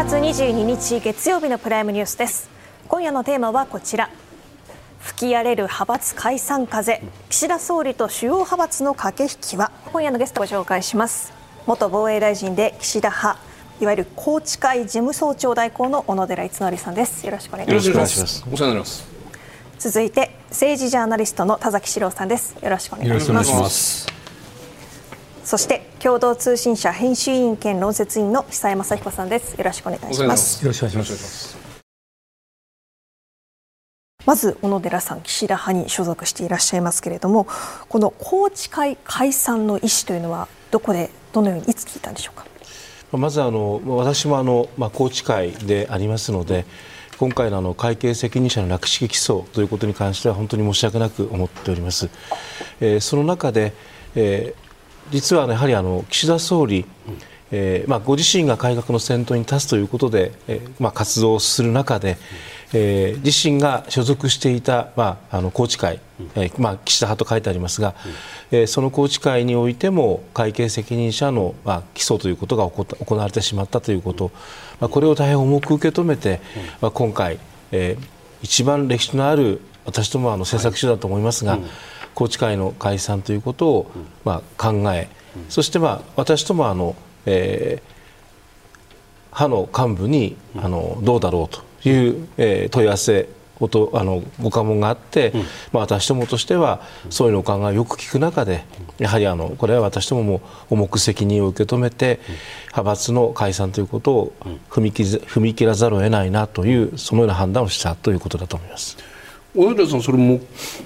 1月22日月曜日のプライムニュースです。今夜のテーマはこちら。吹き荒れる派閥解散風。岸田総理と主要派閥の駆け引きは。今夜のゲストをご紹介します。元防衛大臣で岸田派いわゆる宏池会事務総長代行の小野寺逸則さんです。よろしくお願いします。お世話になります。続いて政治ジャーナリストの田崎史郎さんです。よろしくお願いします。そして共同通信社編集委員兼論説委員の久山雅彦さんです。よろしくお願いします。よろしくお願いします。まず小野寺さん岸田派に所属していらっしゃいますけれどもこの宏池会解散の意思というのはどこでどのようにいつ聞いたんでしょうか？まずあの私もあの、まあ、宏池会でありますので今回のあの会計責任者の略式起訴ということに関しては本当に申し訳なく思っております。えー、その中で、えー実は、ね、やはりあの岸田総理、えーまあ、ご自身が改革の先頭に立つということで、えーまあ、活動する中で、えー、自身が所属していた、まあ、あの宏池会、えーまあ、岸田派と書いてありますが、えー、その宏池会においても会計責任者の、まあ、起訴ということが行われてしまったということ、まあ、これを大変重く受け止めて、まあ、今回、えー、一番歴史のある私どもはあの政策手段だと思いますが、はいうん宏池会の解散ということを、まあ、考え、そして、まあ、私ともあの、えー、派の幹部にあのどうだろうという、えー、問い合わせごとあのご過問があって、まあ、私どもとしてはそういうのお考えをよく聞く中でやはりあのこれは私どもも重く責任を受け止めて派閥の解散ということを踏み切踏み切らざるを得ないなというそのような判断をしたということだと思います。小野寺さん、それも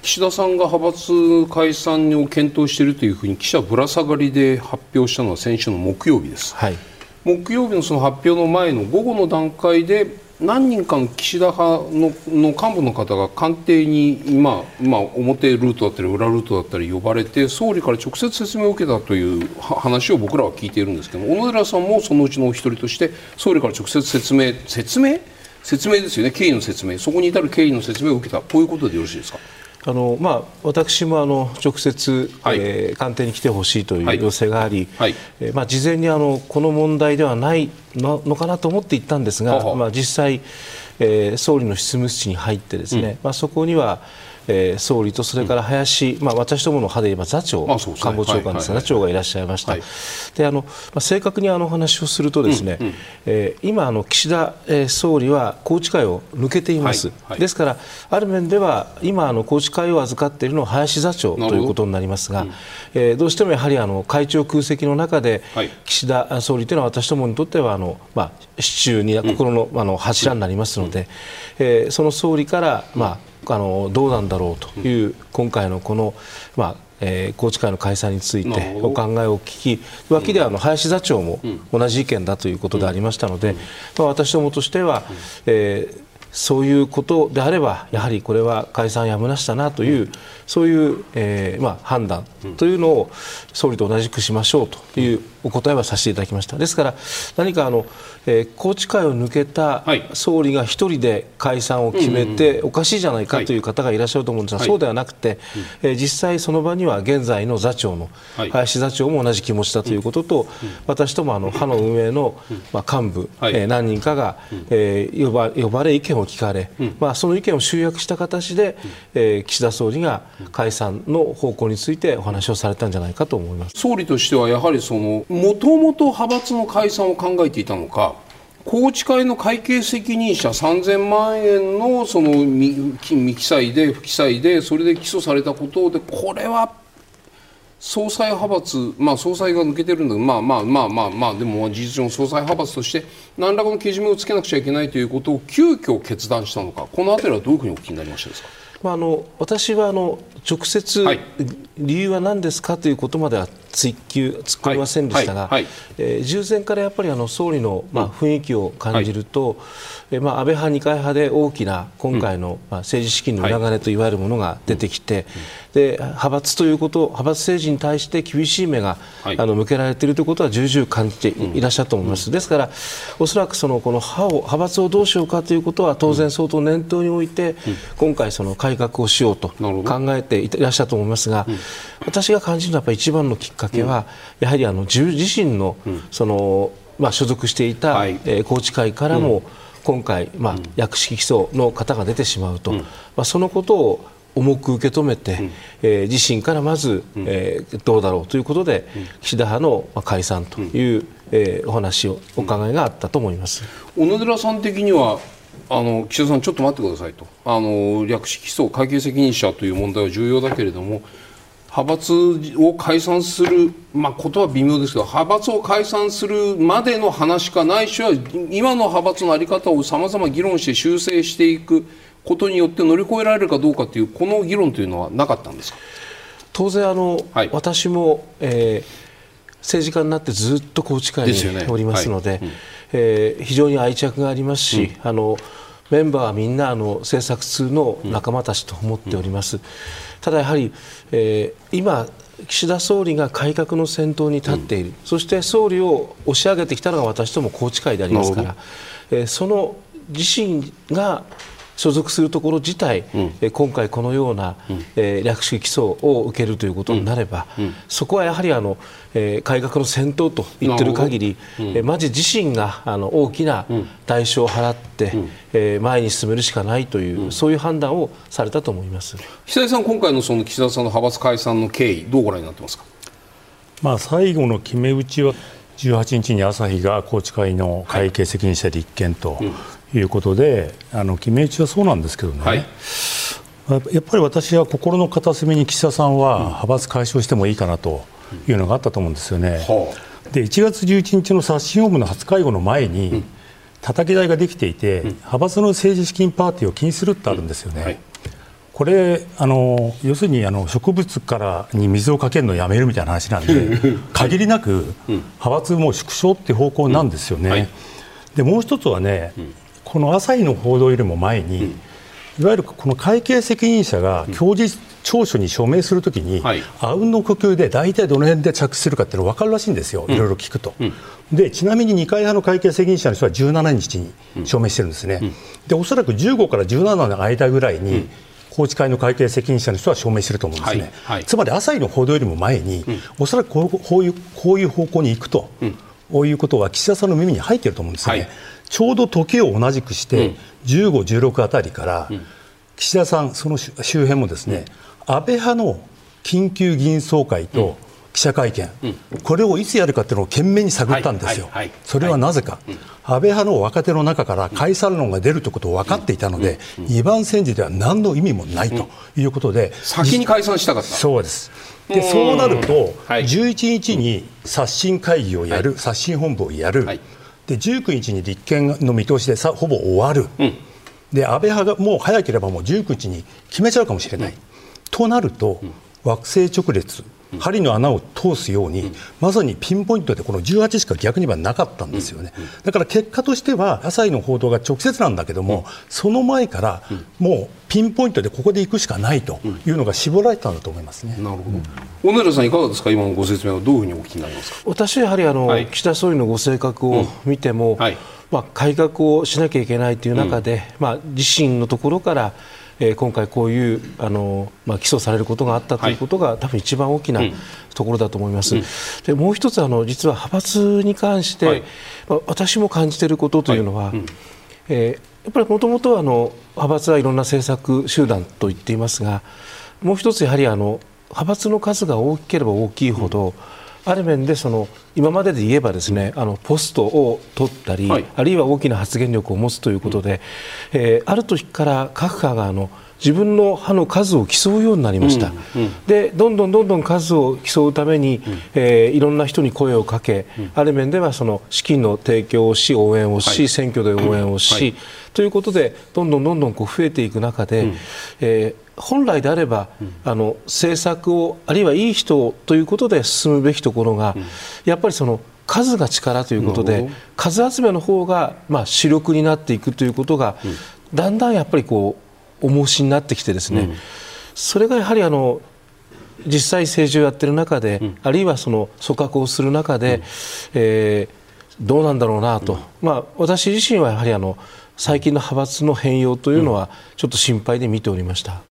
岸田さんが派閥解散を検討しているというふうに記者ぶら下がりで発表したのは先週の木曜日です、はい、木曜日のその発表の前の午後の段階で何人かの岸田派のの幹部の方が官邸に今、まあ、表ルートだったり裏ルートだったり呼ばれて総理から直接説明を受けたという話を僕らは聞いているんですけど小野寺さんもそのうちのお一人として総理から直接説明説明？説明ですよね経緯の説明。そこに至る経緯の説明を受けた。こういうことでよろしいですか？あのまあ、私もあの直接、はい、えー、官邸に来てほしいという要請があり、はい。はい、えー、まあ、事前にあのこの問題ではないのかなと思って行ったんですが、ははまあ、実際、えー、総理の執務室に入ってですね、うん、まあ、そこにはえー、総理とそれから林、うん、まあ、私どもの派で言えば座長、ね、官房長官ですが、座長がいらっしゃいました、はい、であのまあ、正確にあの話をするとですね、うんうん、えー、今あの岸田、えー、総理は宏池会を抜けています、はいはい、ですからある面では今あの宏池会を預かっているのは林座長ということになりますが、うん、えー、どうしてもやはりあの会長空席の中で、岸田総理というのは私どもにとってはあの、まあ、支柱に心の,、あの柱になりますので、うん、えー、その総理から、まああのどうなんだろうという、今回のこの、まあえー、宏池会の解散についてお考えを聞き脇ではあの林座長も同じ意見だということでありましたので、まあ、私どもとしては、えー、そういうことであればやはりこれは解散やむなしだなというそういう、えーまあ、判断というのを総理と同じくしましょうというお答えはさせていただきました。ですから何かあの、えー、宏池会を抜けた総理が一人で解散を決めておかしいじゃないかという方がいらっしゃると思うんですが、はい、そうではなくて、えー、実際その場には現在の座長の林座長も同じ気持ちだということと、私ともあの派の運営の、まあ、幹部、はい、えー、何人かが、えー、呼ば呼ばれ意見を聞かれ、まあ、その意見を集約した形で、えー、岸田総理が解散の方向についてお話をされたんじゃないかと思います。総理としてはやはりそのもともと派閥の解散を考えていたのか宏池会の会計責任者3000万円のその未記載で不記載でそれで起訴されたことでこれは総裁派閥、まあ、総裁が抜けてるんだけど、まあまあまあまあ、まあ、でも事実上、総裁派閥として何らかのけじめをつけなくちゃいけないということを急遽決断したのか、このあたりはどういうふうにお聞きになりましたですか？まあ、あの私はあの直接、理由は何ですかということまでは追及突っ込みませんでしたが、え従前からやっぱりあの総理の、まあ、雰囲気を感じると、えまあ、安倍派、二階派で大きな今回の、まあ、政治資金の裏金といわれるものが出てきて、で派閥ということ派閥政治に対して厳しい目が、あの向けられているということは重々感じていらっしゃると思います、ですからおそらくそのこの派を派閥をどうしようかということは当然相当念頭に置いて、今回その改革をしようと考えていらっしゃると思いますが、私が感じるのはやっぱり一番のきっかけは、やはりあの自身のそのまあ、所属していた、はい、えー、宏池会からも、今回、まあ、略式起訴の方が出てしまうと、まあ、そのことを重く受け止めて、うん、えー、自身からまず、うん、えー、どうだろうということで、うん、岸田派の解散という、うん、えー、お話をお考えがあったと思います、小野寺さん的にはあの岸田さん、ちょっと待ってくださいと。あの略式起訴会計責任者という問題は重要だけれども派閥を解散する、まあ、ことは微妙ですけど派閥を解散するまでの話かないしは今の派閥の在り方をさまざま議論して修正していくことによって乗り越えられるかどうかというこの議論というのはなかったんですか？当然あの、はい、私も、えー、政治家になってずっと宏池会におりますので、ねはい。うん、えー、非常に愛着がありますし、うん、あのメンバーはみんなあの政策通の仲間たちと思っております。うん、ただやはり、えー、今岸田総理が改革の先頭に立っている、そして総理を押し上げてきたのが私ども宏池会でありますから、えー、その自身が所属するところ自体、うん、今回このような、うん、えー、略式起訴を受けるということになれば、うん、そこはやはりあの、えー、改革の先頭と言ってる限り、うん、えー、マジ自身があの大きな代償を払って、うん、えー、前に進めるしかないという、そういう判断をされたと思います。久井さん、今回のその岸田さんの派閥解散の経緯、どうご覧になってますか？まあ、最後の決め打ちは18日に朝日が宏池会の会計責任者立件ということで、あの決め打ちはそうなんですけどね、はい、やっぱり私は心の片隅に岸田さんは派閥解消してもいいかなというのがあったと思うんですよね。で1月11日の刷新本部の初会合の前に、叩き台ができていて、派閥の政治資金パーティーを禁止するってあるんですよね。はい。これあの要するにあの植物からに水をかけるのをやめるみたいな話なんで限りなく派閥も縮小っていう方向なんですよね。うんはい、でもう一つはね、この朝日の報道よりも前に、いわゆるこの会計責任者が供述調書に署名するときに、あうんの呼吸で大体どの辺で着地するかっていうの分かるらしいんですよ、いろいろ聞くと、うん、でちなみに二階派の会計責任者の人は17日に署名してるんですね、うん、でおそらく15から17の間ぐらいに、宏池会の会計責任者の人は証明していると思うんですね、はい。はい、つまり朝日の報道よりも前に、うん、おそらくこうこういうこういう方向に行くと、うん、こういうことは岸田さんの耳に入っていると思うんですよね、はい、ちょうど時を同じくして、うん、15、16あたりから、岸田さん、その周辺もですね、安倍派の緊急議員総会と記者会見、これをいつやるかっていうのを懸命に探ったんですよ、それはなぜか。安倍派の若手の中から解散論が出るということを分かっていたので、2番戦時では何の意味もないということで、先に解散したかった。そうです。でそうなると、11日に刷新会議をやる、刷新本部をやる、で19日に立憲の見通しでさほぼ終わる、で安倍派がもう早ければもう19日に決めちゃうかもしれない。となると、惑星直列針の穴を通すように、まさにピンポイントでこの18しか逆にはなかったんですよね、だから結果としては朝日の報道が直接なんだけども、その前からもうピンポイントでここで行くしかないというのが絞られたんだと思いますね。なるほど。小野寺さんいかがですか？今のご説明はどういうふうにお聞きになりますか？私はやはりあの、はい、岸田総理のご性格を見ても、うんはい、まあ改革をしなきゃいけないという中で、うん、まあ自身のところからえー、今回こういうあの、まあ、起訴されることがあったということが、はい、多分一番大きなところだと思います。うん、でもう一つあの実は派閥に関して、はい、まあ、私も感じていることというのは、はい。うん、えー、やっぱりもともと派閥はいろんな政策集団と言っていますがもう一つやはりあの派閥の数が大きければ大きいほど、うんある面でその今までで言えばですねあのポストを取ったり、はい、あるいは大きな発言力を持つということで、うん、えー、ある時から各派があの自分の派の数を競うようになりました、うんうん、でどんどんどんどん数を競うために、うん、えー、いろんな人に声をかけ、うん、ある面ではその資金の提供をし応援をし、はい、選挙で応援をし、はい、ということでどんどんどんどんこう増えていく中で、うん、えー本来であれば、うん、あの政策をあるいはいい人ということで進むべきところが、うん、やっぱりその数が力ということで数集めの方がまあ主力になっていくということが、うん、だんだんやっぱりこう重しになってきてですね、それがやはりあの実際政治をやっている中で、あるいはその組閣をする中で、えー、どうなんだろうなと、まあ、私自身はやはりあの最近の派閥の変容というのはちょっと心配で見ておりました。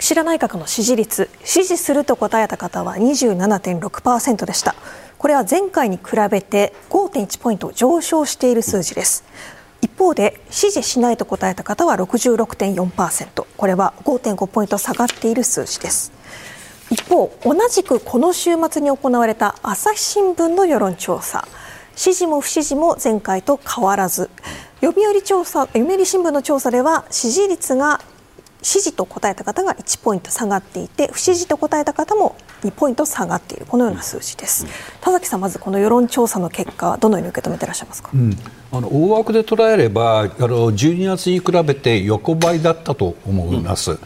岸田内閣の支持率支持すると答えた方は27.6%でした。これは前回に比べて5.1ポイント上昇している数字です。一方で支持しないと答えた方は66.4%これは5.5ポイント下がっている数字です。一方同じくこの週末に行われた朝日新聞の世論調査。支持も不支持も前回と変わらず。読売調査読売新聞の調査では支持率が支持と答えた方が1ポイント下がっていて不支持と答えた方も2ポイント下がっている。このような数字です、田崎さんまずこの世論調査の結果どのように受け止めていらっしゃいますか、うん、あの大枠で捉えればあの12月に比べて横ばいだったと思います、うん。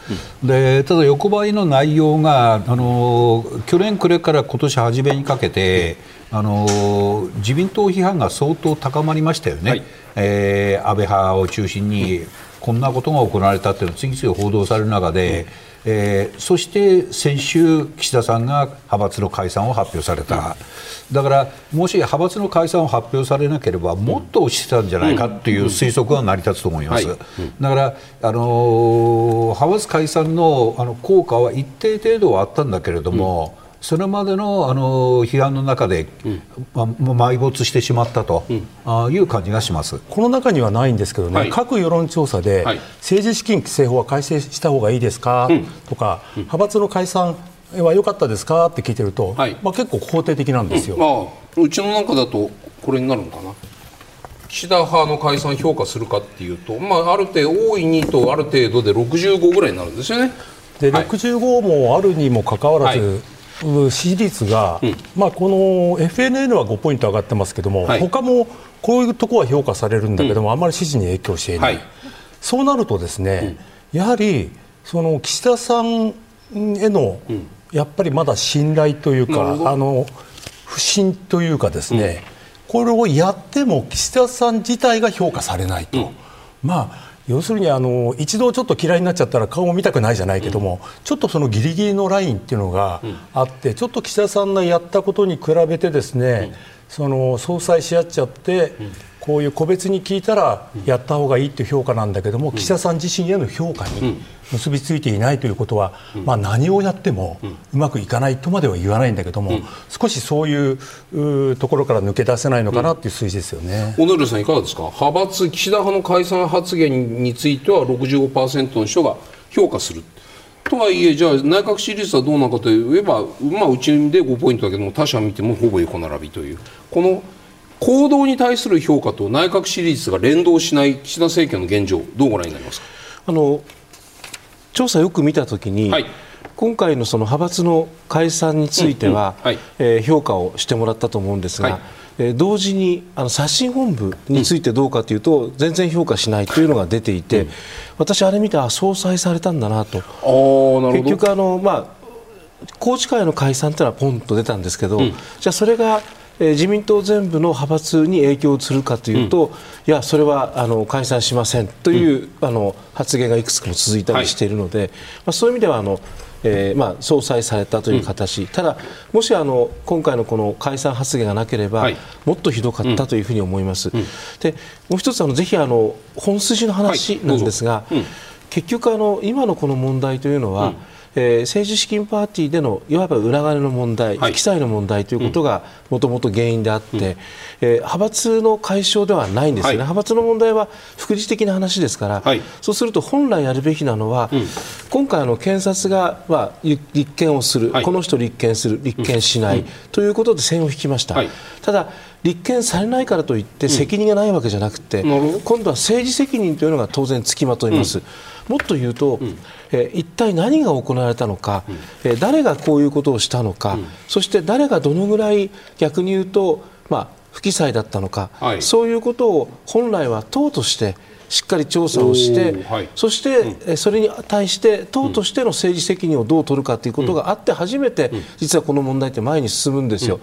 うん、でただ横ばいの内容があの去年暮れから今年初めにかけてあの自民党批判が相当高まりましたよね、はい、えー、安倍派を中心にこんなことが行われたというのが次々報道される中で、えー、そして先週、岸田さんが派閥の解散を発表された、だからもし派閥の解散を発表されなければもっと落ちてたんじゃないかという推測が成り立つと思います、だから、あのー、派閥解散のあの効果は一定程度はあったんだけれども、それまでのあの批判の中で、うん、ま、埋没してしまったと、うん、あいう感じがします。この中にはないんですけどね、はい、各世論調査で、はい、政治資金規正法は改正した方がいいですか、うん、とか、派閥の解散は良かったですかって聞いてると、はい、まあ、結構肯定的なんですよ、まあ、うちの中だとこれになるのかな。岸田派の解散評価するかっていうと、まあ、ある程度大いにとある程度で65ぐらいになるんですよね。で、65もあるにもかかわらず、支持率が、うん、まあ、この FNN は5ポイント上がってますけども、はい、他もこういうところは評価されるんだけども、うん、あまり支持に影響していない、はい、そうなるとですね、うん、やはりその岸田さんへの、やっぱりまだ信頼というか、あの不信というかですね、これをやっても岸田さん自体が評価されないと。まあ要するにあの一度ちょっと嫌いになっちゃったら顔も見たくないじゃないけども、うん、ちょっとそのギリギリのラインっていうのがあって、うん、ちょっと岸田さんがやったことに比べてですね、うん、その相殺し合っちゃって、こういう個別に聞いたらやった方がいいっていう評価なんだけども、岸田さん自身への評価に結びついていないということは、まあ、何をやってもうまくいかないとまでは言わないんだけども、少しそういうところから抜け出せないのかなっていう数字ですよね。小野寺さんいかがですか？派閥岸田派の解散発言については65%の人が評価する。とはいえ、じゃあ内閣支持率はどうなのかといえば、まあ、うちで5ポイントだけども他社見てもほぼ横並びという。この行動に対する評価と内閣支持率が連動しない岸田政権の現状、どうご覧になりますか？あの調査よく見たときに、はい、今回のその派閥の解散については、うんうんはい、えー、評価をしてもらったと思うんですが、はい、えー、同時にあの刷新本部についてどうかというと、うん、全然評価しないというのが出ていて、うん、私、あれ見てあ総裁されたんだなと。結局あの、まあ宏池会の解散というのはポンと出たんですけど、うん、じゃあそれがえー、自民党全部の派閥に影響するかというと、うん、いや、それはあの解散しませんという、うん、あの発言がいくつかも続いたりしているので、はい、まあ、そういう意味ではあの、えーまあ、総裁されたという形、うん、ただ、もしあの今回のこの解散発言がなければ、はい、もっとひどかったというふうに思います。でもう一つあの、ぜひあの本筋の話なんですが、はい、結局あの、今のこの問題というのは、えー、政治資金パーティーでのいわば裏金の問題、はい、不記載の問題ということがもともと原因であって、うん、えー、派閥の解消ではないんですよね、はい、派閥の問題は副次的な話ですから、はい、そうすると本来やるべきなのは、うん、今回あの検察が、まあ、立件をする、この人立件する、立件しない、うん、ということで線を引きました。ただ立件されないからといって責任がないわけじゃなくて、今度は政治責任というのが当然つきまといます。もっと言うと、うん、えー、一体何が行われたのか、うん、えー、誰がこういうことをしたのか、うん、そして誰がどのぐらい逆に言うと、まあ、不記載だったのか、はい、そういうことを本来は党としてしっかり調査をして、はい、そして、うん、それに対して党としての政治責任をどう取るかということがあって初めて、実はこの問題って前に進むんですよ。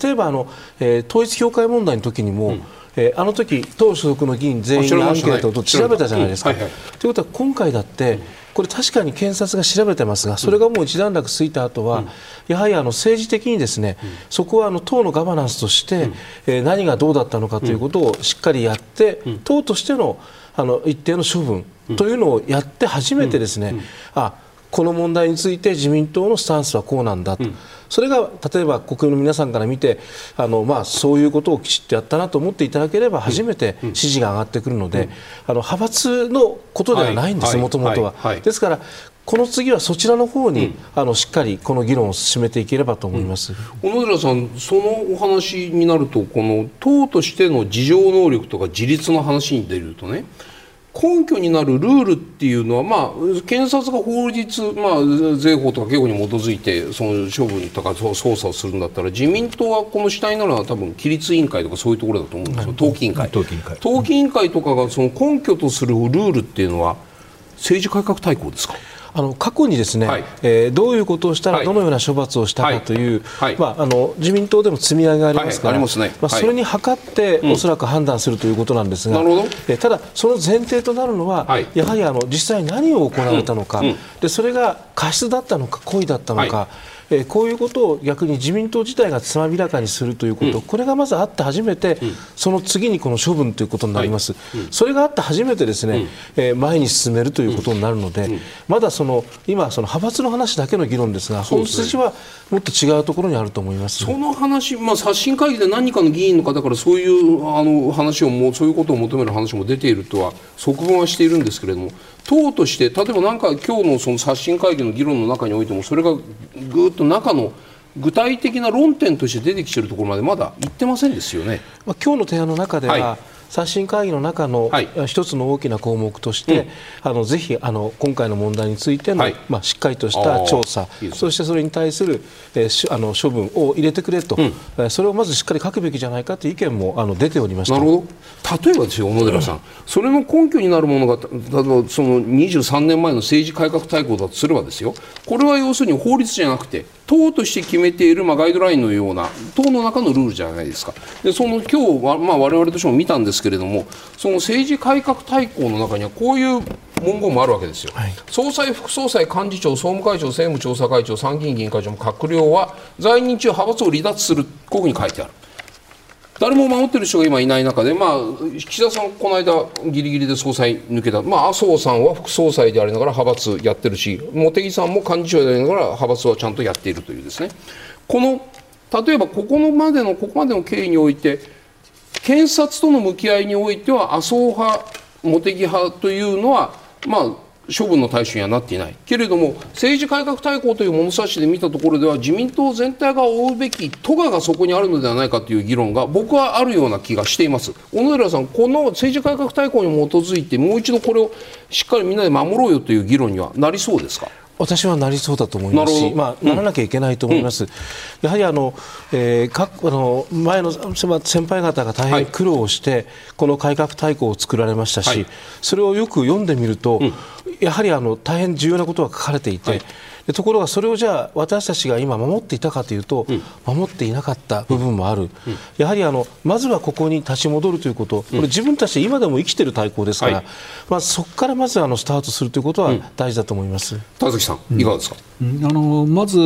例えばあの、えー、統一教会問題の時にも、えー、あの時党所属の議員全員のアンケートを調べたじゃないですか。と、はいはい、いうことは今回だってこれ確かに検察が調べてますがそれがもう一段落ついた後は、うん、やはりあの政治的にですね、うん、そこはあの党のガバナンスとして、うん、えー、何がどうだったのかということをしっかりやって、党としてのあの一定の処分というのをやって初めてですね、あこの問題について自民党のスタンスはこうなんだと、うん、それが例えば国民の皆さんから見てあの、まあ、そういうことをきちっとやったなと思っていただければ初めて支持が上がってくるので、あの派閥のことではないんです、もともとは。ですからこの次はそちらの方に、うん、あのしっかりこの議論を進めていければと思います、うん、小野寺さん、そのお話になると、この党としての自浄能力とか自立の話に出るとね、根拠になるルールっていうのは、まあ、検察が法律、まあ、税法とか刑法に基づいてその処分とか捜査をするんだったら自民党はこの主体になるのは多分規律委員会とかそういうところだと思うんですよ、党紀委員会。党紀委員会とかがその根拠とするルールっていうのは政治改革大綱ですか？あの過去にですね、はい、えー、どういうことをしたらどのような処罰をしたかという、はい、まあ、あの自民党でも積み上げがありますから、まあ、それに測って、おそらく判断するということなんですが、うん、えただ、その前提となるのは、やはりあの実際何を行われたのか、うん、でそれが過失だったのか、故意だったのか。えー、こういうことを逆に自民党自体がつまびらかにするということ、うん、これがまずあって初めて、うん、その次にこの処分ということになります、はいうん、それがあって初めてですね、えー、前に進めるということになるので、まだその今、その派閥の話だけの議論ですが、本筋はもっと違うところにあると思います、その話、まあ、刷新会議で何かの議員の方からそういうあの話をもそういうことを求める話も出ているとは、側聞はしているんですけれども、党として例えば何か今日のその刷新会議の議論の中においてもそれがぐっと中の具体的な論点として出てきているところまでまだ言ってませんですよね。まあ、今日の提案の中では、はい刷新会議の中の一つの大きな項目として、あのぜひあの今回の問題についての、はい、まあ、しっかりとした調査、そしてそれに対する、えー、あの処分を入れてくれと、うん、それをまずしっかり書くべきじゃないかという意見もあの出ておりました。なるほど。例えばですよ、小野寺さん、それの根拠になるものが、例えばその23年前の政治改革大綱だとすればですよ、これは要するに法律じゃなくて、党として決めている、まあ、ガイドラインのような党の中のルールじゃないですか。でその今日は、まあ、我々としても見たんですけれどもその政治改革大綱の中にはこういう文言もあるわけですよ、はい、総裁、副総裁、幹事長、総務会長、政務調査会長、参議院議員会長も閣僚は在任中、派閥を離脱する、こういうふうに書いてある。誰も守ってる人が今いない中で、まあ、岸田さん、この間、ぎりぎりで総裁抜けた、まあ、麻生さんは副総裁でありながら派閥やってるし、茂木さんも幹事長でありながら派閥はちゃんとやっているというですね、この例えばここのまでの、ここまでの経緯において、検察との向き合いにおいては、麻生派、茂木派というのは、まあ、処分の対象にはなっていない。けれども政治改革大綱という物差しで見たところでは自民党全体が負うべき都ががそこにあるのではないかという議論が僕はあるような気がしています。小野寺さんこの政治改革大綱に基づいてもう一度これをしっかりみんなで守ろうよという議論にはなりそうですか？私はなりそうだと思いますし、まあ、ならなきゃいけないと思います、うん、やはりあの、えー、かあの前の先輩方が大変苦労して、はい、この改革大綱を作られましたし、はい、それをよく読んでみると、うん、やはりあの大変重要なことが書かれていて、はいところがそれをじゃあ私たちが今守っていたかというと、うん、守っていなかった部分もある、うん、やはりあのまずはここに立ち戻るということ、これ自分たち今でも生きている対抗ですから、はい、まあ、そこからまずあのスタートするということは大事だと思います、田崎さん、いかがですか、あのまず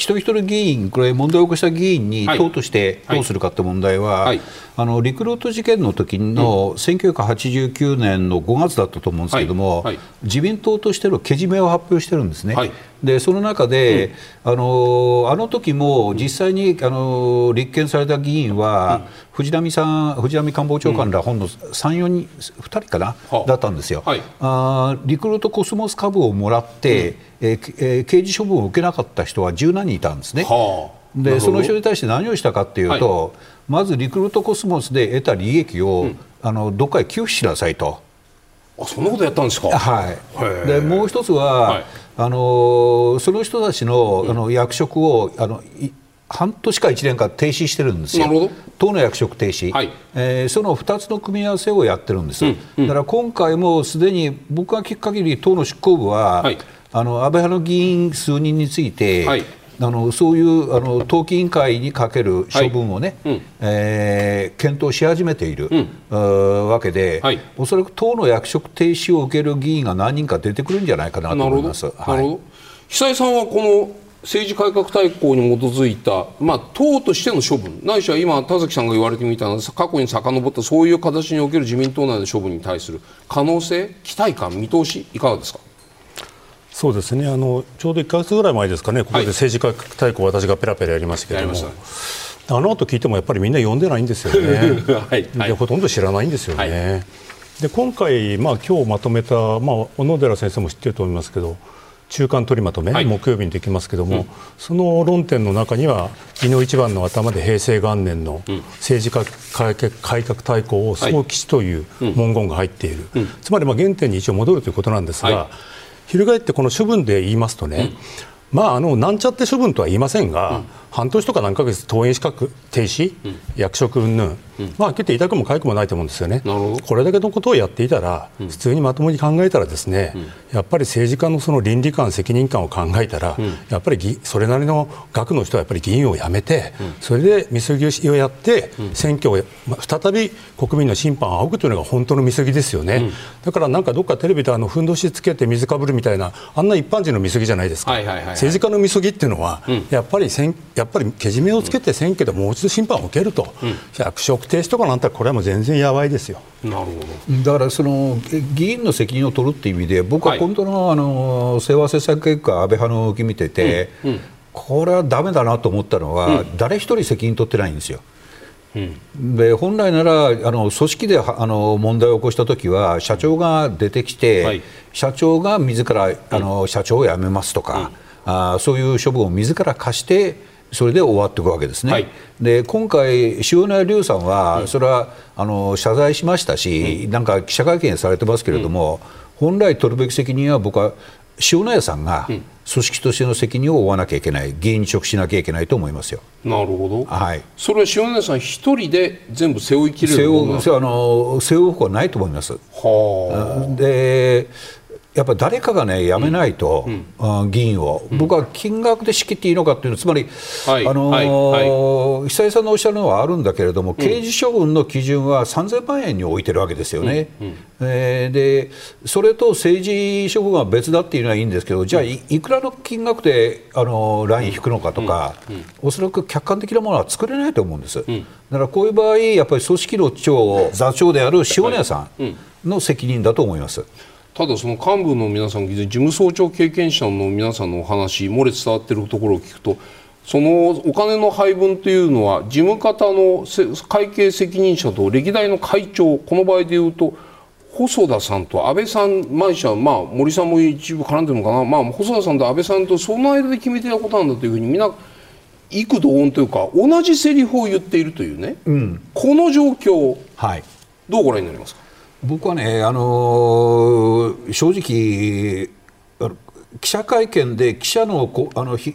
一人一人議員、これ、問題を起こした議員に党としてどうするかって問題は、はいはい、あのリクルート事件の時の1989年の5月だったと思うんですけれども、はい、自民党としてのけじめを発表してるんですね。でその中で、うん、あのあの時も実際にあの立件された議員は、うん、藤波さん藤波官房長官ら本の3、4人2人かな、だったんですよ、はい、あ。リクルートコスモス株をもらって、うん、えー、えー、刑事処分を受けなかった人は十何人いたんですね。はあ、でその人に対して何をしたかというと、はい、まずリクルートコスモスで得た利益を、あのどっかへ寄付しなさいと。あそんなことやったんですか？はい。でもう一つは、はい。あのその人たちのあの役職をあの半年か1年か停止してるんですよ、党の役職停止、はい、えー、その2つの組み合わせをやってるんです、うんうん、だから今回もすでに僕が聞く限り党の執行部は、はい、あの安倍派の議員数人について、はい、あのそういうあの党紀委員会にかける処分をね、はいうん、えー、検討し始めている、うん、わけで、はい、おそらく党の役職停止を受ける議員が何人か出てくるんじゃないかなと思います。はい、久井さんはこの政治改革大綱に基づいた、まあ、党としての処分、ないしは今、田崎さんが言われてみたのは、過去に遡ったそういう形における自民党内の処分に対する可能性、期待感、見通し、いかがですか？そうですね。あのちょうど1か月ぐらい前ですかね、ここで政治家対抗、私がペラペラやりましたけども、あの後聞いてもやっぱりみんな読んでないんですよね、はい、でほとんど知らないんですよね。はい、で今回、まあ今日まとめた、まあ、小野寺先生も知ってると思いますけど、中間取りまとめ、はい、木曜日にできますけども、うん、その論点の中には、技能一番の頭で平成元年の政治家改革大綱を早期しという文言が入っている、うん、つまりまあ原点に一応戻るということなんですが、はい、翻ってこの処分で言いますとね、うん、まあ、あのなんちゃって処分とは言いませんが、半年とか何ヶ月登園資格停止、役職云々。まあ、って痛くも痒くもないと思うんですよね、これだけのことをやっていたら、普通にまともに考えたら、ですね、やっぱり政治家のその倫理観、責任感を考えたら、やっぱりそれなりの額の人はやっぱり議員を辞めて、それでみそぎをやって、選挙を再び国民の審判を仰ぐというのが本当のみそぎですよね、だからなんかどっかテレビであのふんどしつけて水かぶるみたいな、あんな一般人のみそぎじゃないですか、政治家のみそぎっていうのは、やっぱりやっぱりけじめをつけて選挙でもう一度審判を受けると、役職停止とかなんてこれはもう全然やばいですよ。なるほど。だからその議員の責任を取るっていう意味で僕は本当の,、あの清和政策結果安倍派の動き見てて、うん。うん、これはだめだなと思ったのは、うん、誰一人責任取ってないんですよ。で本来ならあの組織であの問題を起こしたときは社長が出てきて、はい、社長が自らあの社長を辞めますとか、あそういう処分を自ら課してそれで終わっていくわけですね。はい、で今回、塩谷龍さんは、それはあの謝罪しましたし、なんか記者会見されてますけれども、本来取るべき責任は僕は塩谷さんが組織としての責任を負わなきゃいけない、議員に直しなきゃいけないと思いますよ。なるほど、はい、それは塩谷さん一人で全部背負いきれる背負あの背負うことはないと思います。はでやっぱり誰かがね、辞めないと、うん、議員を、うん、僕は金額で仕切っていいのかっていうのつまり、はい、あのーはい、久井さんのおっしゃるのはあるんだけれども、うん、刑事処分の基準は3000万円に置いてるわけですよね、うん、えー、でそれと政治処分は別だっていうのはいいんですけど、じゃあい、いくらの金額で、あのー、ライン引くのかとか、おそらく客観的なものは作れないと思うんです。だからこういう場合、やっぱり組織の長、座長である塩谷さん。の責任だと思います。ただその幹部の皆さん事務総長経験者の皆さんのお話漏れ伝わっているところを聞くとそのお金の配分というのは事務方の会計責任者と歴代の会長この場合でいうと細田さんと安倍さん、毎社、まあ、森さんも一部絡んでるのかな、まあ、細田さんと安倍さんとその間で決めてたことなんだというふうにみんな幾度音というか同じセリフを言っているというね、うん、この状況、はい、どうご覧になりますか？僕はね、あのー、正直記者会見で記者のこあのひ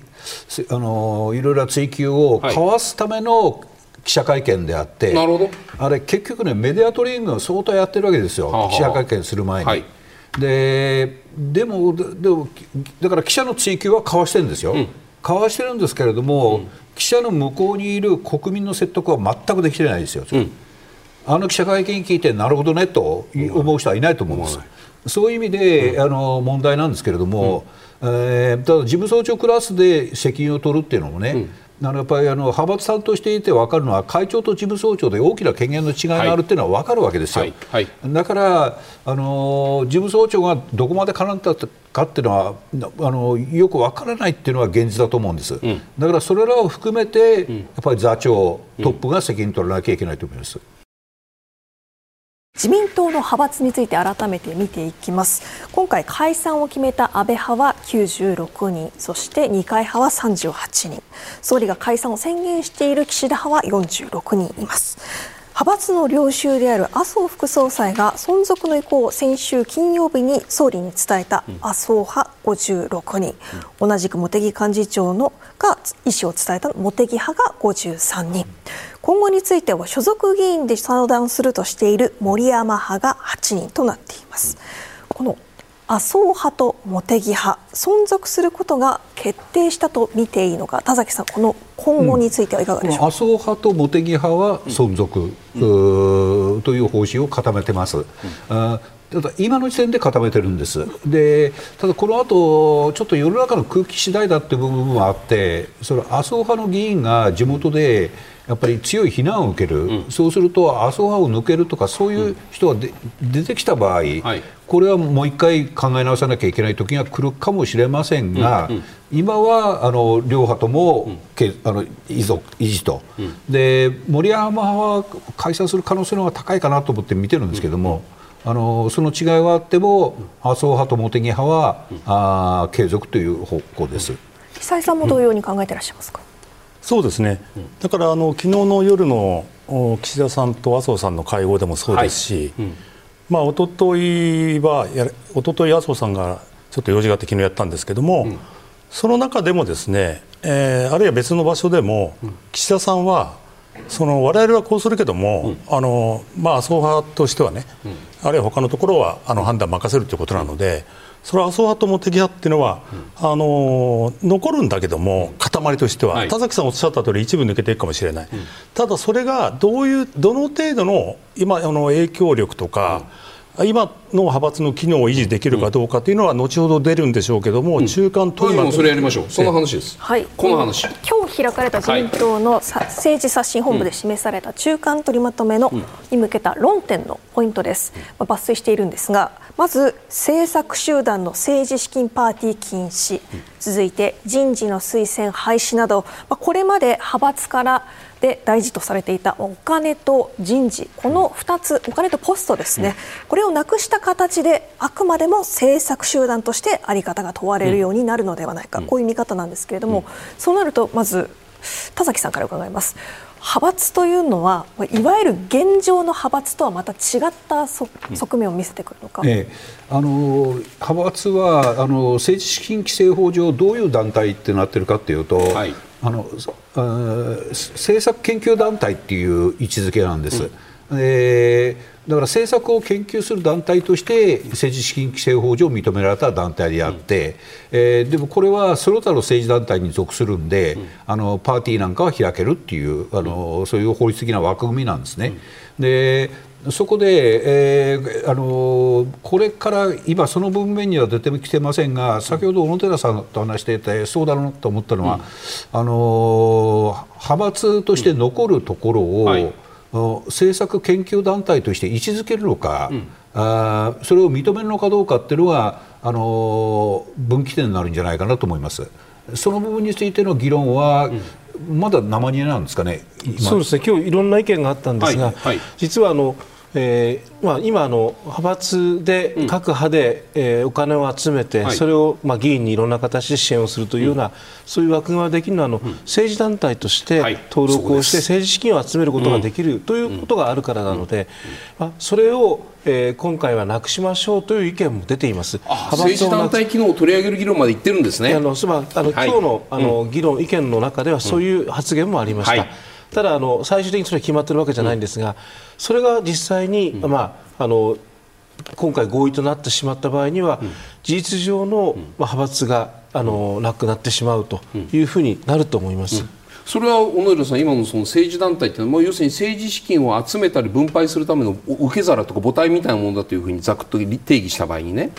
あのいろいろ追及をかわすための記者会見であって、なるほど。あれ結局ねメディアトレーニングを相当やってるわけですよ、はあはあ、記者会見する前に。はい、ででもでもだから記者の追及はかわしてるんですよ、うん、かわしてるんですけれども、うん、記者の向こうにいる国民の説得は全くできてないですよ。うんあの記者会見聞いてなるほどねと思う人はいないと思うんです。そういう意味で、あの問題なんですけれども、えー、ただ事務総長クラスで責任を取るっていうのもね、あのやっぱりあの派閥さんとしていて分かるのは会長と事務総長で大きな権限の違いがあるっていうのは分かるわけですよ、はい。はい。はい、だからあの事務総長がどこまで絡んだかっていうのはあのよく分からないっていうのは現実だと思うんです、うん、だからそれらを含めて、やっぱり座長、トップが責任取らなきゃいけないと思います。自民党の派閥について改めて見ていきます。今回解散を決めた安倍派は96人そして二階派は38人。総理が解散を宣言している岸田派は46人います。派閥の領袖である麻生副総裁が存続の意向を先週金曜日に総理に伝えた麻生派56人、うん、同じく茂木幹事長のが意思を伝えた茂木派が53人今後については所属議員で相談するとしている森山派が8人となっています。この麻生派と茂木派存続することが決定したと見ていいのか田崎さんこの今後についてはいかがでしょうか、うん、麻生派と茂木派は存続、うん、という方針を固めてます、うん、ただ今の時点で固めてるんです、でただこの後ちょっと世の中の空気次第だっていう部分もあってそれ麻生派の議員が地元でやっぱり強い非難を受ける、うん、そうすると麻生派を抜けるとかそういう人がで、うん、出てきた場合、はい、これはもう一回考え直さなきゃいけない時が来るかもしれませんが、うんうん、今はあの両派とも、うん、あの遺族維持と、で森山派は解散する可能性の方が高いかなと思って見てるんですけども。あのその違いはあっても麻生派と茂木派は、あ継続という方向です。久井さんも同様に考えていらっしゃいますか？そうですね、だからあの昨日の夜の岸田さんと麻生さんの会合でもそうですし、はい。うん、まあ一昨日はや一昨日麻生さんがちょっと用事があって昨日やったんですけども、うん、その中でもですね、えー、あるいは別の場所でも、うん、岸田さんはその我々はこうするけども、あのまあ、麻生派としてはね、あるいは他のところはあの判断を任せるということなので。それは麻生派と茂木派っていうのは、うん、あの残るんだけども塊としては、はい、田崎さんおっしゃった通り一部抜けていくかもしれない、うん、ただそれがどういうどの程度の今あの影響力とか、今の派閥の機能を維持できるかどうかというのは後ほど出るんでしょうけども、うん、中間取りまとそれやりましょう。その話です、はい、この話。今日開かれた自民党の、はい、政治刷新本部で示された中間取りまとめの、うん、に向けた論点のポイントです、まあ、抜粋しているんですがまず政策集団の政治資金パーティー禁止、うん、続いて人事の推薦廃止など、まあ、これまで派閥からで大事とされていたお金と人事この2つお金とポストですね、これをなくした形であくまでも政策集団として在り方が問われるようになるのではないか、こういう見方なんですけれども、そうなるとまず田崎さんから伺います。派閥というのはいわゆる現状の派閥とはまた違った側面を見せてくるのか、ええ、あの派閥はあの政治資金規正法上どういう団体ってなってるかというと、はい、あの政策研究団体っていう位置づけなんです。うんえー、だから政策を研究する団体として政治資金規正法上認められた団体であって、うん、えー、でもこれはその他の政治団体に属するんで、うん、あのパーティーなんかは開けるっていうあのそういう法律的な枠組みなんですね。うん、でそこで、えー、あのこれから今、その文面には出てきてませんが先ほど小野寺さんと話していてそうだろうと思ったのは、あの派閥として残るところを、はい政策研究団体として位置づけるのか、うん、あそれを認めるのかどうかっていうのがあの分岐点になるんじゃないかなと思います。その部分についての議論は、うん、まだ生煮えなんですかね。そうですね。今日いろんな意見があったんですが、はいはい、実はあの。えーまあ、今あの、派閥で各派で、うん、えー、お金を集めて、はい、それを、まあ、議員にいろんな形で支援をするというような、うん、そういう枠組みができるのはあの、うん、政治団体として登録をして、政治資金を集めることができる、ということがあるからなので、まあ、それをえー、今回はなくしましょうという意見も出ています。政治団体機能を取り上げる議論まで言ってるんですね。あの、すまあの、はい、今日のあの、議論意見の中ではそういう発言もありました。はい。ただあの最終的にそれは決まっているわけじゃないんですが、それが実際に、まあ、あの今回合意となってしまった場合には、事実上の派閥があのなくなってしまうというふうになると思います。それは小野寺さん、今のその政治団体というのは、要するに政治資金を集めたり分配するための受け皿とか母体みたいなものだというふうにざっと定義した場合にね、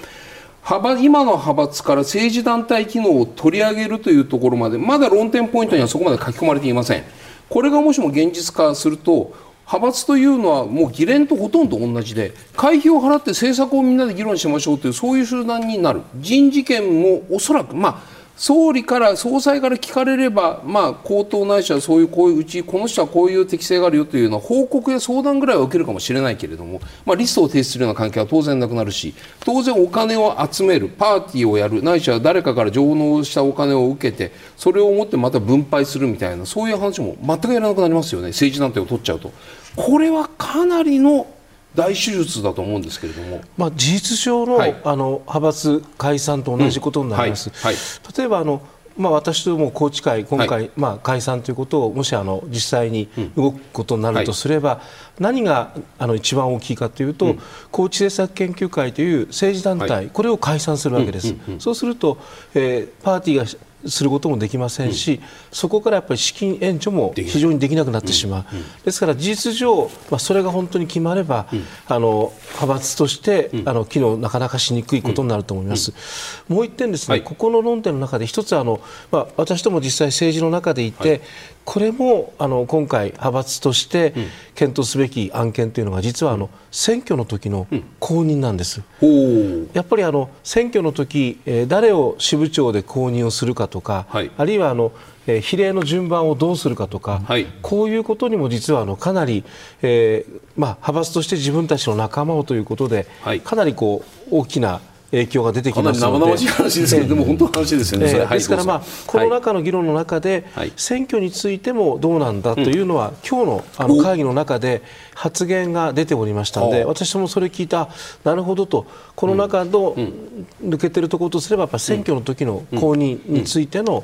派今の派閥から政治団体機能を取り上げるというところまで、まだ論点ポイントにはそこまで書き込まれていません。これがもしも現実化すると派閥というのはもう議連とほとんど同じで会費を払って政策をみんなで議論しましょうというそういう集団になる。人事権もおそらくまあ総理から総裁から聞かれれば、まあ、口頭ないしはそういうこういううちこの人はこういう適性があるよというのは報告や相談ぐらいは受けるかもしれないけれども、まあ、リストを提出するような関係は当然なくなるし当然お金を集めるパーティーをやるないしは誰かから上納したお金を受けてそれを持ってまた分配するみたいなそういう話も全くやらなくなりますよね政治団体を取っちゃうと。これはかなりの大手術だと思うんですけれども、まあ、事実上のはい、あの派閥解散と同じことになります。うんはい。はい、例えばあのまあ、私ども宏池会、今回、はい、まあ、解散ということをもしあの実際に動くことになるとすれば、何があの一番大きいかというと、うん、高知政策研究会という政治団体、はい、これを解散するわけです。そうすると、えー、パーティーがすることもできませんし、うん、そこからやっぱり資金援助も非常にできなくなってしまう、うん。うん、ですから事実上、まあ、それが本当に決まれば、あの派閥として、あの機能なかなかしにくいことになると思います。もう一点ですね、はい、ここの論点の中で一つあの、まあ、私ども実際政治の中でいて、はいこれもあの今回、派閥として検討すべき案件というのが実はあの選挙の時の公認なんです。う。ん、やっぱりあの選挙の時、えー、誰を支部長で公認をするかとか、はい、あるいはあのえー、比例の順番をどうするかとか、はい、こういうことにも実はあのかなり、えーまあ、派閥として自分たちの仲間をということで、はい、かなりこう大きな影響が出てきますので、生々しい話ですけど、でも本当の話ですよね、えー、ですから、まあ、この中の議論の中で、はい、選挙についてもどうなんだというのは、うん、今日のあの会議の中で発言が出ておりましたので、私もそれ聞いた、なるほどと、この中の抜けてるところとすれば、やっぱ選挙の時の公認についての、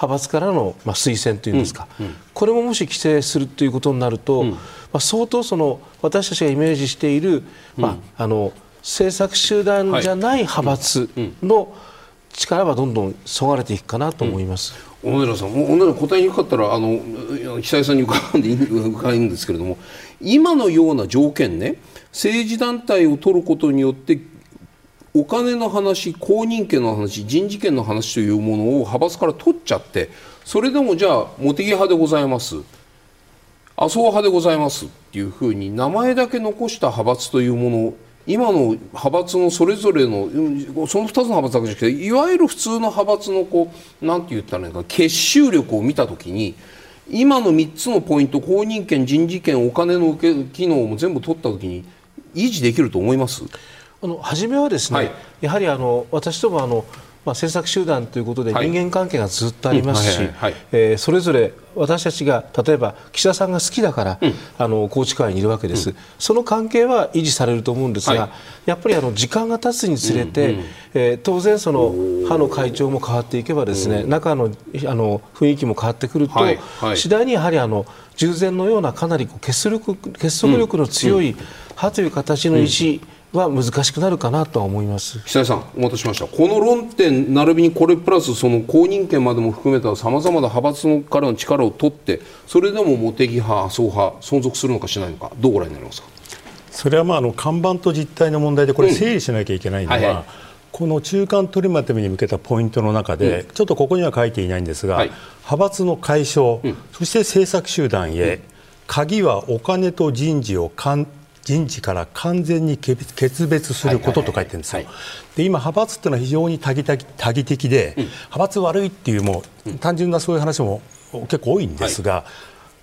派閥からの、まあ、推薦というんですか、うん。うん、これももし規制するということになると、うん、まあ、相当その私たちがイメージしている、まあ、あの政策集団じゃない派閥の力はどんどんそがれていくかなと思います。小野寺さん、小野寺答えにくかったらあの久井さんに伺うんで伺うんですけれども今のような条件ね政治団体を取ることによってお金の話公認権の話人事権の話というものを派閥から取っちゃってそれでもじゃあ茂木派でございます。麻生派でございますっていうふうに名前だけ残した派閥というもの今の派閥のそれぞれのその2つの派閥だけじゃなくていわゆる普通の派閥のこうなんて言ったらいいか結集力を見た時に今の3つのポイント公認権人事権お金の受け機能も全部取った時に維持できると思います？あの初めはですね、はい、やはりあの私どもあのまあ、政策集団ということで人間関係がずっとありますしそれぞれ私たちが例えば岸田さんが好きだから、うん、あの宏池会にいるわけです、うん、その関係は維持されると思うんですが、はい、やっぱりあの時間が経つにつれて、うんうん、えー、当然その派の会長も変わっていけばですね中のあの雰囲気も変わってくると、はいはい、次第にやはりあの従前のようなかなり結束力結束力の強い派という形の意思、は難しくなるかなとは思います。久井さん、お待たせしました、この論点、並びにこれプラス、その公認権までも含めたさまざまな派閥のからの力を取って、それでも茂木派、麻生派、存続するのかしないのか、どうご覧になりますか？それはまああの看板と実態の問題で、これ、整理しなきゃいけないのは、うんはいはい、この中間取りまとめに向けたポイントの中で、うん、ちょっとここには書いていないんですが、はい、派閥の解消、うん、そして政策集団へ、鍵はお金と人事を簡人事から完全に決別することと書いてるんですよ。で今派閥っていうのは非常に多義多義的で、うん、派閥悪いっていうもう単純なそういう話も結構多いんですが、はい、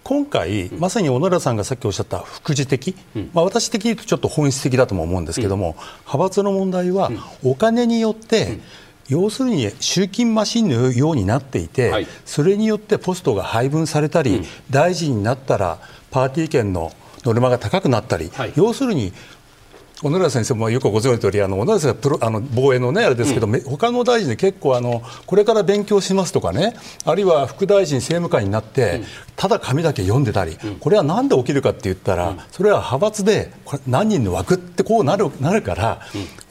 今回、まさに小野寺さんがさっきおっしゃった副次的、うん、まあ、私的に言うとちょっと本質的だとも思うんですけども、うん、派閥の問題はお金によって、要するに集金マシンのようになっていて、はい、それによってポストが配分されたり、大臣になったらパーティー券のノルマが高くなったり、はい、要するに小野寺先生もよくご存知の通りあの小野寺先生はプロあの防衛のねあれですけど、うん、他の大臣で結構あのこれから勉強しますとかねあるいは副大臣政務官になって、うん、ただ紙だけ読んでたり、うん、これは何で起きるかって言ったら、それは派閥でこれ何人の枠ってこうなるなるから、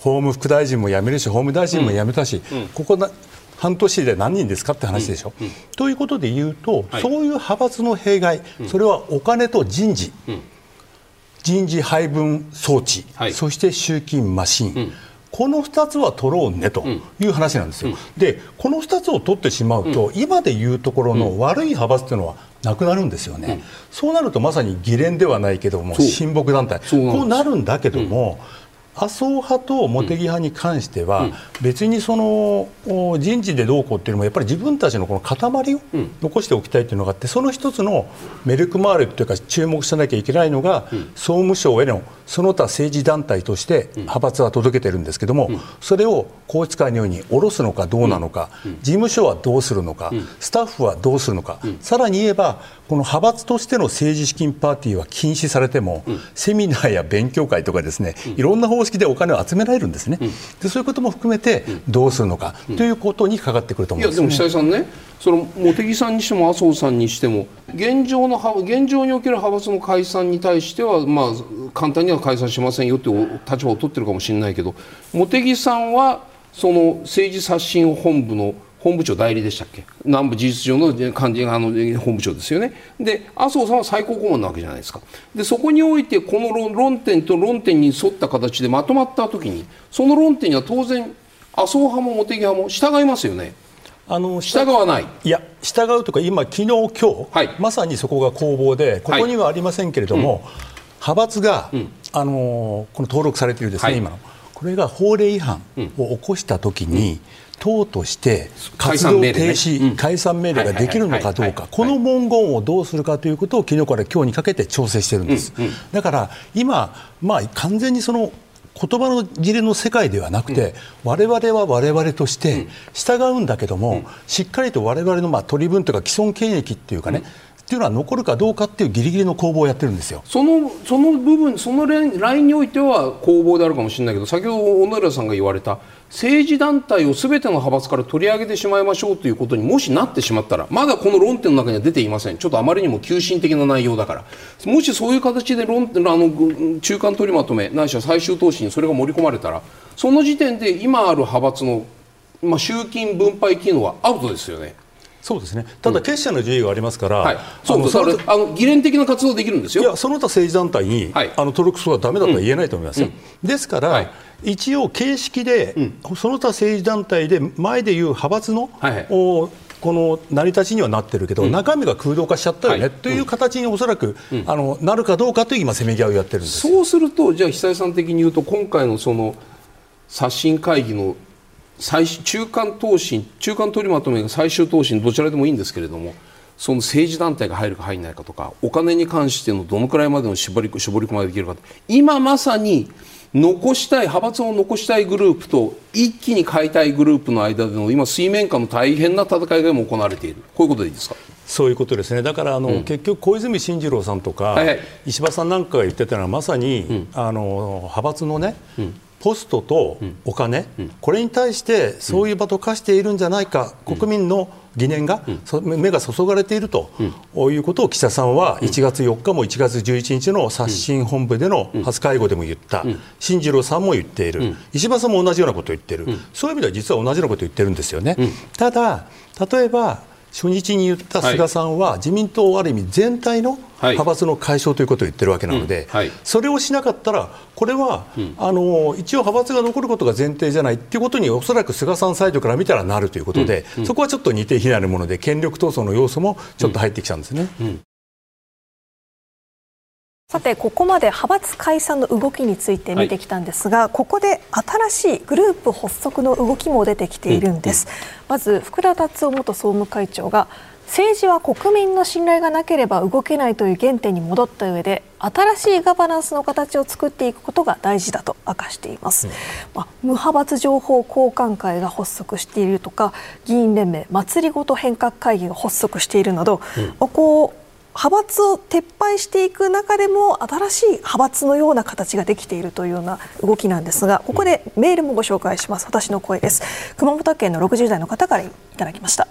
法務副大臣も辞めるし法務大臣も辞めたし、ここな半年で何人ですかって話でしょ？ということで言うと、はい、そういう派閥の弊害、それはお金と人事。人事配分装置、はい、そして集金マシン、うん、この2つは取ろうねという話なんですよ、うん、でこの2つを取ってしまうと、うん、今でいうところの悪い派閥というのはなくなるんですよね、そうなるとまさに議連ではないけども親睦団体。こうなるんだけども、麻生派と茂木派に関しては、別にその人事でどうこうっていうのもやっぱり自分たちのこの塊を残しておきたいというのがあってその一つのメルクマールというか注目しなきゃいけないのが、総務省へのその他政治団体として派閥は届けてるんですけども、それを宏池会のように下ろすのかどうなのか、事務所はどうするのか、スタッフはどうするのか、さらに言えばこの派閥としての政治資金パーティーは禁止されても、セミナーや勉強会とかですねいろんな方式でお金を集められるんですね、でそういうことも含めてどうするのか、ということにかかってくると思うんです、ね、いやでも久井さんねその茂木さんにしても麻生さんにしても現状の現状における派閥の解散に対しては、まあ、簡単には解散しませんよという立場を取ってるかもしれないけど茂木さんはその政治刷新本部の本部長代理でしたっけ？南部事実上の幹事あの本部長ですよね。で麻生さんは最高顧問なわけじゃないですか。でそこにおいてこの論点と論点に沿った形でまとまった時にその論点には当然麻生派も茂木派も従いますよね。あの従わない。いや従うとか今、昨日今日、はい、まさにそこが攻防でここにはありませんけれども、はいうん、派閥が、うん、あのこの登録されているですね、はい、今の。これが法令違反を起こしたときに、党として活動停止、解散命令ができるのかどうか、この文言をどうするかということを昨日から今日にかけて調整してるんです。だから今、まあ、完全にその言葉の切れの世界ではなくて、われわれはわれわれとして従うんだけども、しっかりとわれわれのまあ取り分というか既存権益っていうかね、っていうのは残るかどうかっていうぎりぎりの攻防をやってるんですよ。そのその部分、そのラインにおいては攻防であるかもしれないけど、先ほど小野寺さんが言われた、政治団体をすべての派閥から取り上げてしまいましょうということにもしなってしまったらまだこの論点の中には出ていません。ちょっとあまりにも急進的な内容だから。もしそういう形で論あの中間取りまとめないしは最終答申にそれが盛り込まれたらその時点で今ある派閥の、まあ、集金分配機能はアウトですよね。そうですね。ただ、結社の自由がありますから、はい、そうそれあの議連的な活動できるんですよ。いやその他政治団体に、はい、あの登録するのはだめだとは言えないと思いますよ、うん、ですから、はい、一応、形式で、うん、その他政治団体で前でいう派閥の、この成り立ちにはなってるけど、うん、中身が空洞化しちゃったよね、はい、という形におそらく、うん、あのなるかどうかという今、せめぎ合いをやってるんです。そうすると、じゃあ、久井さん的に言うと、今回のその刷新会議の最中間答申中間取りまとめが最終答申どちらでもいいんですけれどもその政治団体が入るか入らないかとかお金に関してのどのくらいまでの絞り絞り込まできるか今まさに残したい派閥を残したいグループと一気に変えたいグループの間での今水面下の大変な戦いが今行われている。こういうことでいいですか？そういうことですね、だからあの、うん、結局、小泉進次郎さんとか、はいはい、石破さんなんかが言ってたのは、まさに、うん、あの派閥のね、うん、ポストとお金、うん、これに対してそういう場と化しているんじゃないか、うん、国民の疑念が、うん、目が注がれていると、いうことを岸田さんは1月4日も1月11日の刷新本部での初会合でも言った、進次郎さんも言っている、石破さんも同じようなことを言っている、そういう意味では実は同じようなことを言ってるんですよね。ただ例えば初日に言った菅さんは、自民党ある意味全体の派閥の解消ということを言ってるわけなので、それをしなかったら、これは、あの一応派閥が残ることが前提じゃないということにおそらく菅さんサイドから見たらなるということで、そこはちょっと似て非なるもので権力闘争の要素もちょっと入ってきたんですね。さてここまで派閥解散の動きについて見てきたんですが、はい、ここで新しいグループ発足の動きも出てきているんです、うんうん、まず福田達夫元総務会長が政治は国民の信頼がなければ動けないという原点に戻った上で新しいガバナンスの形を作っていくことが大事だと明かしています、うん、まあ、無派閥情報交換会が発足しているとか議員連盟祭りごと変革会議が発足しているなど、うん、こう派閥を撤廃していく中でも新しい派閥のような形ができているというような動きなんですがここでメールもご紹介します。私の声です。熊本県の60代の方からいただきました。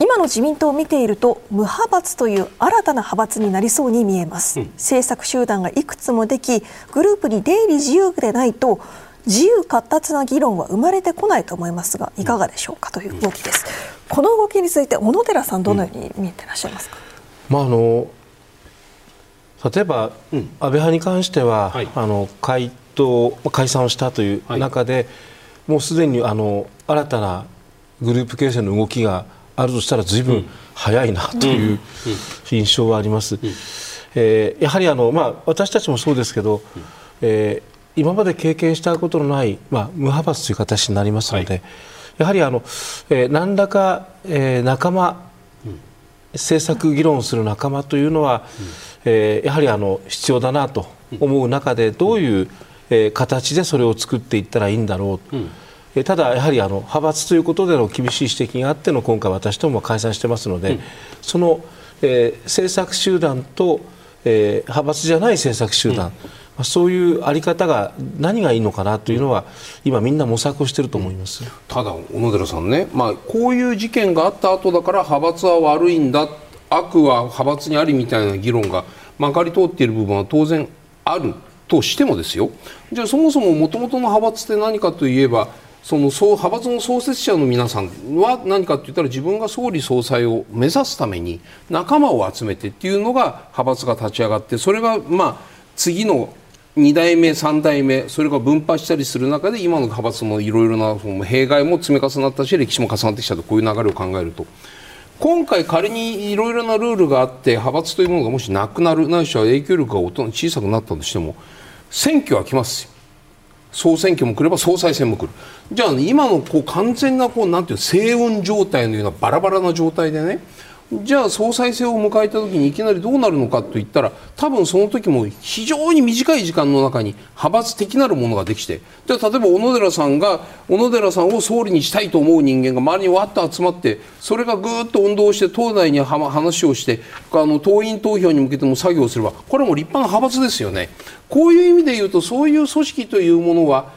今の自民党を見ていると無派閥という新たな派閥になりそうに見えます、うん、政策集団がいくつもできグループに出入り自由でないと自由闊達な議論は生まれてこないと思いますがいかがでしょうかという動きです、この動きについて小野寺さんどのように見えてらっしゃいますか、まあ、あの例えば、うん、安倍派に関しては、はい、あの回答解散をしたという中で、はい、もうすでにあの新たなグループ形成の動きがあるとしたらずいぶん。早いなという印象はあります。うん、えー、やはりあの、まあ、私たちもそうですけど、えー、今まで経験したことのない、まあ、無派閥という形になりますので、はい、やはりあの、えー、何らか、えー、仲間政策議論する仲間というのは、うん、えー、やはりあの必要だなと思う中でどういう、えー、形でそれを作っていったらいいんだろう、うん。えただ、やはりあの派閥ということでの厳しい指摘があっての今回、私とも解散してますので、うん、その、えー、政策集団と、えー、派閥じゃない政策集団、まあ、そういうあり方が何がいいのかなというのは、今、みんな模索していると思います、ただ、小野寺さんね、まあ、こういう事件があった後だから派閥は悪いんだ、悪は派閥にありみたいな議論がまかり通っている部分は当然あるとしてもですよ、じゃあそもそももともとの派閥って何かといえば、その派閥の創設者の皆さんは何かといったら自分が総理総裁を目指すために仲間を集めてっていうのが派閥が立ち上がってそれがまあ次の2代目、3代目それが分派したりする中で今の派閥もいろいろな弊害も積み重なったし歴史も重なってきたと。こういう流れを考えると。今回仮にいろいろなルールがあって派閥というものがもしなくなるないしは影響力が小さくなったとしても選挙は来ますよ総選挙も来れば総裁選も来る。じゃあ、今のこう完全なこうなんていう静運状態のようなバラバラな状態でねじゃあ総裁選を迎えた時にいきなりどうなるのかといったら多分その時も非常に短い時間の中に派閥的なるものができてで例えば小野寺さんが小野寺さんを総理にしたいと思う人間が周りにわっと集まってそれがぐーっと運動して党内に話をしてあの党員投票に向けても作業すればこれも立派な派閥ですよね。こういう意味で言うとそういう組織というものは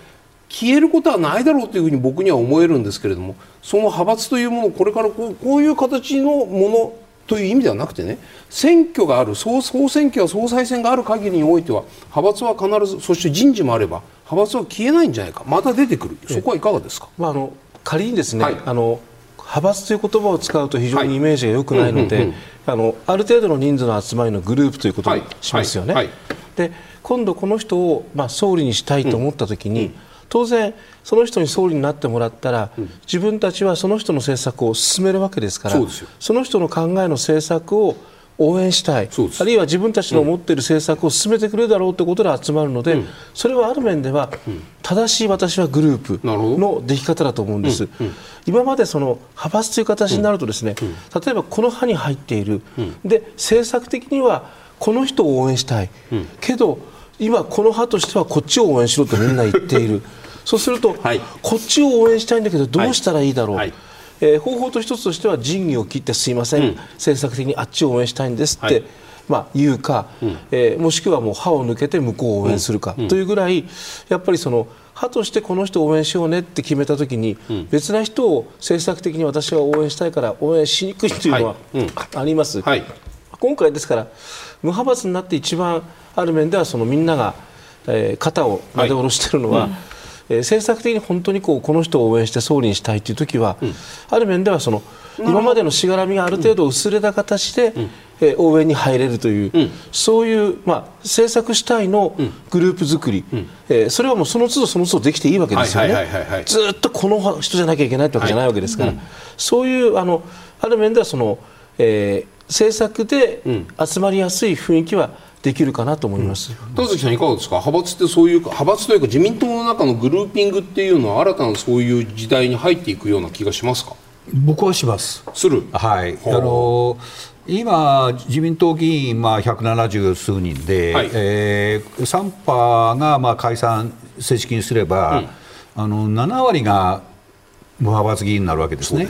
消えることはないだろうというふうに僕には思えるんですけれどもその派閥というものこれからこうこういう形のものという意味ではなくてね選挙がある総総選挙や総裁選がある限りにおいては派閥は必ずそして人事もあれば派閥は消えないんじゃないか。また出てくる。そこはいかがですか、まあ、あの仮にですね、はい、あの派閥という言葉を使うと非常にイメージが良くないので、あのある程度の人数の集まりのグループということにしますよね。はい。はい、で今度この人を、まあ、総理にしたいと思った時に、うん当然その人に総理になってもらったら、うん、自分たちはその人の政策を進めるわけですからその人の考えの政策を応援したいあるいは自分たちの持っている政策を進めてくれるだろうということで集まるので、うん、それはある面では、正しい私はグループのでき方だと思うんです、今までその派閥という形になるとですね、例えばこの派に入っている、で政策的にはこの人を応援したい、けど今この派としてはこっちを応援しろとみんな言っているそうすると、はい、こっちを応援したいんだけどどうしたらいいだろう、はい、えー、方法と一つとしては仁義を切ってすいません、うん、政策的にあっちを応援したいんですって、はい、まあ、言うか、うん、えー、もしくはもう歯を抜けて向こうを応援するか、というぐらいやっぱりその派としてこの人を応援しようねって決めたときに、うん、別な人を政策的に私は応援したいから応援しにくいというのは、あります、はい、今回ですから無派閥になって一番ある面ではそのみんなが、えー、肩をなで下ろしているのは、はいえー、政策的に本当にこうこの人を応援して総理にしたいという時は、うん、ある面ではその今までのしがらみがある程度薄れた形で、うん、えー、応援に入れるという、うん、そういう、まあ、政策主体のグループ作り、うん、えー、それはもうその都度その都度できていいわけですよね、ずっとこの人じゃなきゃいけないってわけじゃないわけですから、はい、そういうあのある面ではその、えー、政策で集まりやすい雰囲気はできるかなと思います、うん、田崎さん、いかがですか、派閥ってそういう派閥というか、自民党の中のグルーピングっていうのは、新たなそういう時代に入っていくような気がしますか？僕はします。する？はい、あの今、自民党議員、まあ、170数人で、はい、えー、3派がまあ解散、正式にすれば、うん、あの7割が無派閥議員になるわけですね。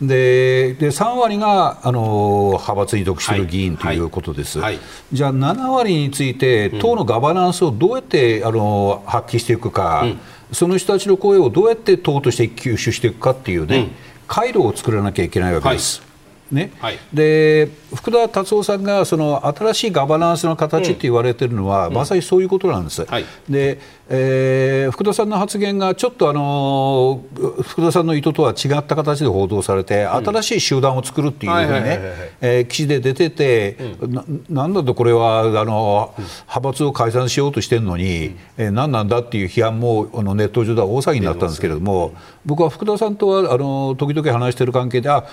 でで3割があの派閥に属してい。る議員ということです、はい。はい、じゃあ7割について、党のガバナンスをどうやってあの発揮していくか、うん、その人たちの声をどうやって党として吸収していくかっていうね、うん、回路を作らなきゃいけないわけです。ね、はい、で福田達夫さんがその新しいガバナンスの形って言われてるのは、うん、まさにそういうことなんです。はい、で、えー、福田さんの発言がちょっとあの福田さんの意図とは違った形で報道されて、うん、新しい集団を作るっていうふうにね記事で出てて、うん、ななんだとこれはあの、派閥を解散しようとしてるのに、うん、えー、何なんだっていう批判もあのネット上では大騒ぎになったんですけれども、僕は福田さんとはあの時々話している関係であ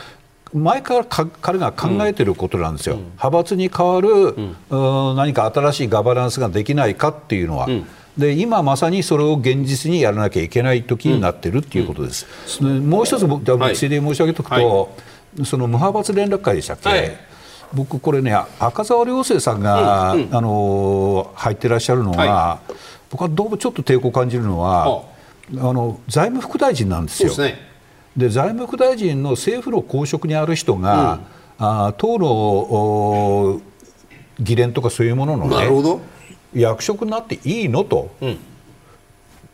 前から彼が考えていることなんですよ、うん、派閥に代わる、うん、何か新しいガバナンスができないかっていうのは。うん。で今まさにそれを現実にやらなきゃいけない時になっているっていうことです。うん、もう一つ、僕、つい。で申し上げておくと、はい、その無派閥連絡会でしたっけ、はい、僕、これね、赤澤亮生さんが、うんうん、あの入ってらっしゃるのは、はい、僕はどうもちょっと抵抗を感じるのは、あの財務副大臣なんですよ。そうですねで財務副大臣の政府の公職にある人が、うん、あ党の議連とかそういうものの、ね、役職になっていいのと、うん、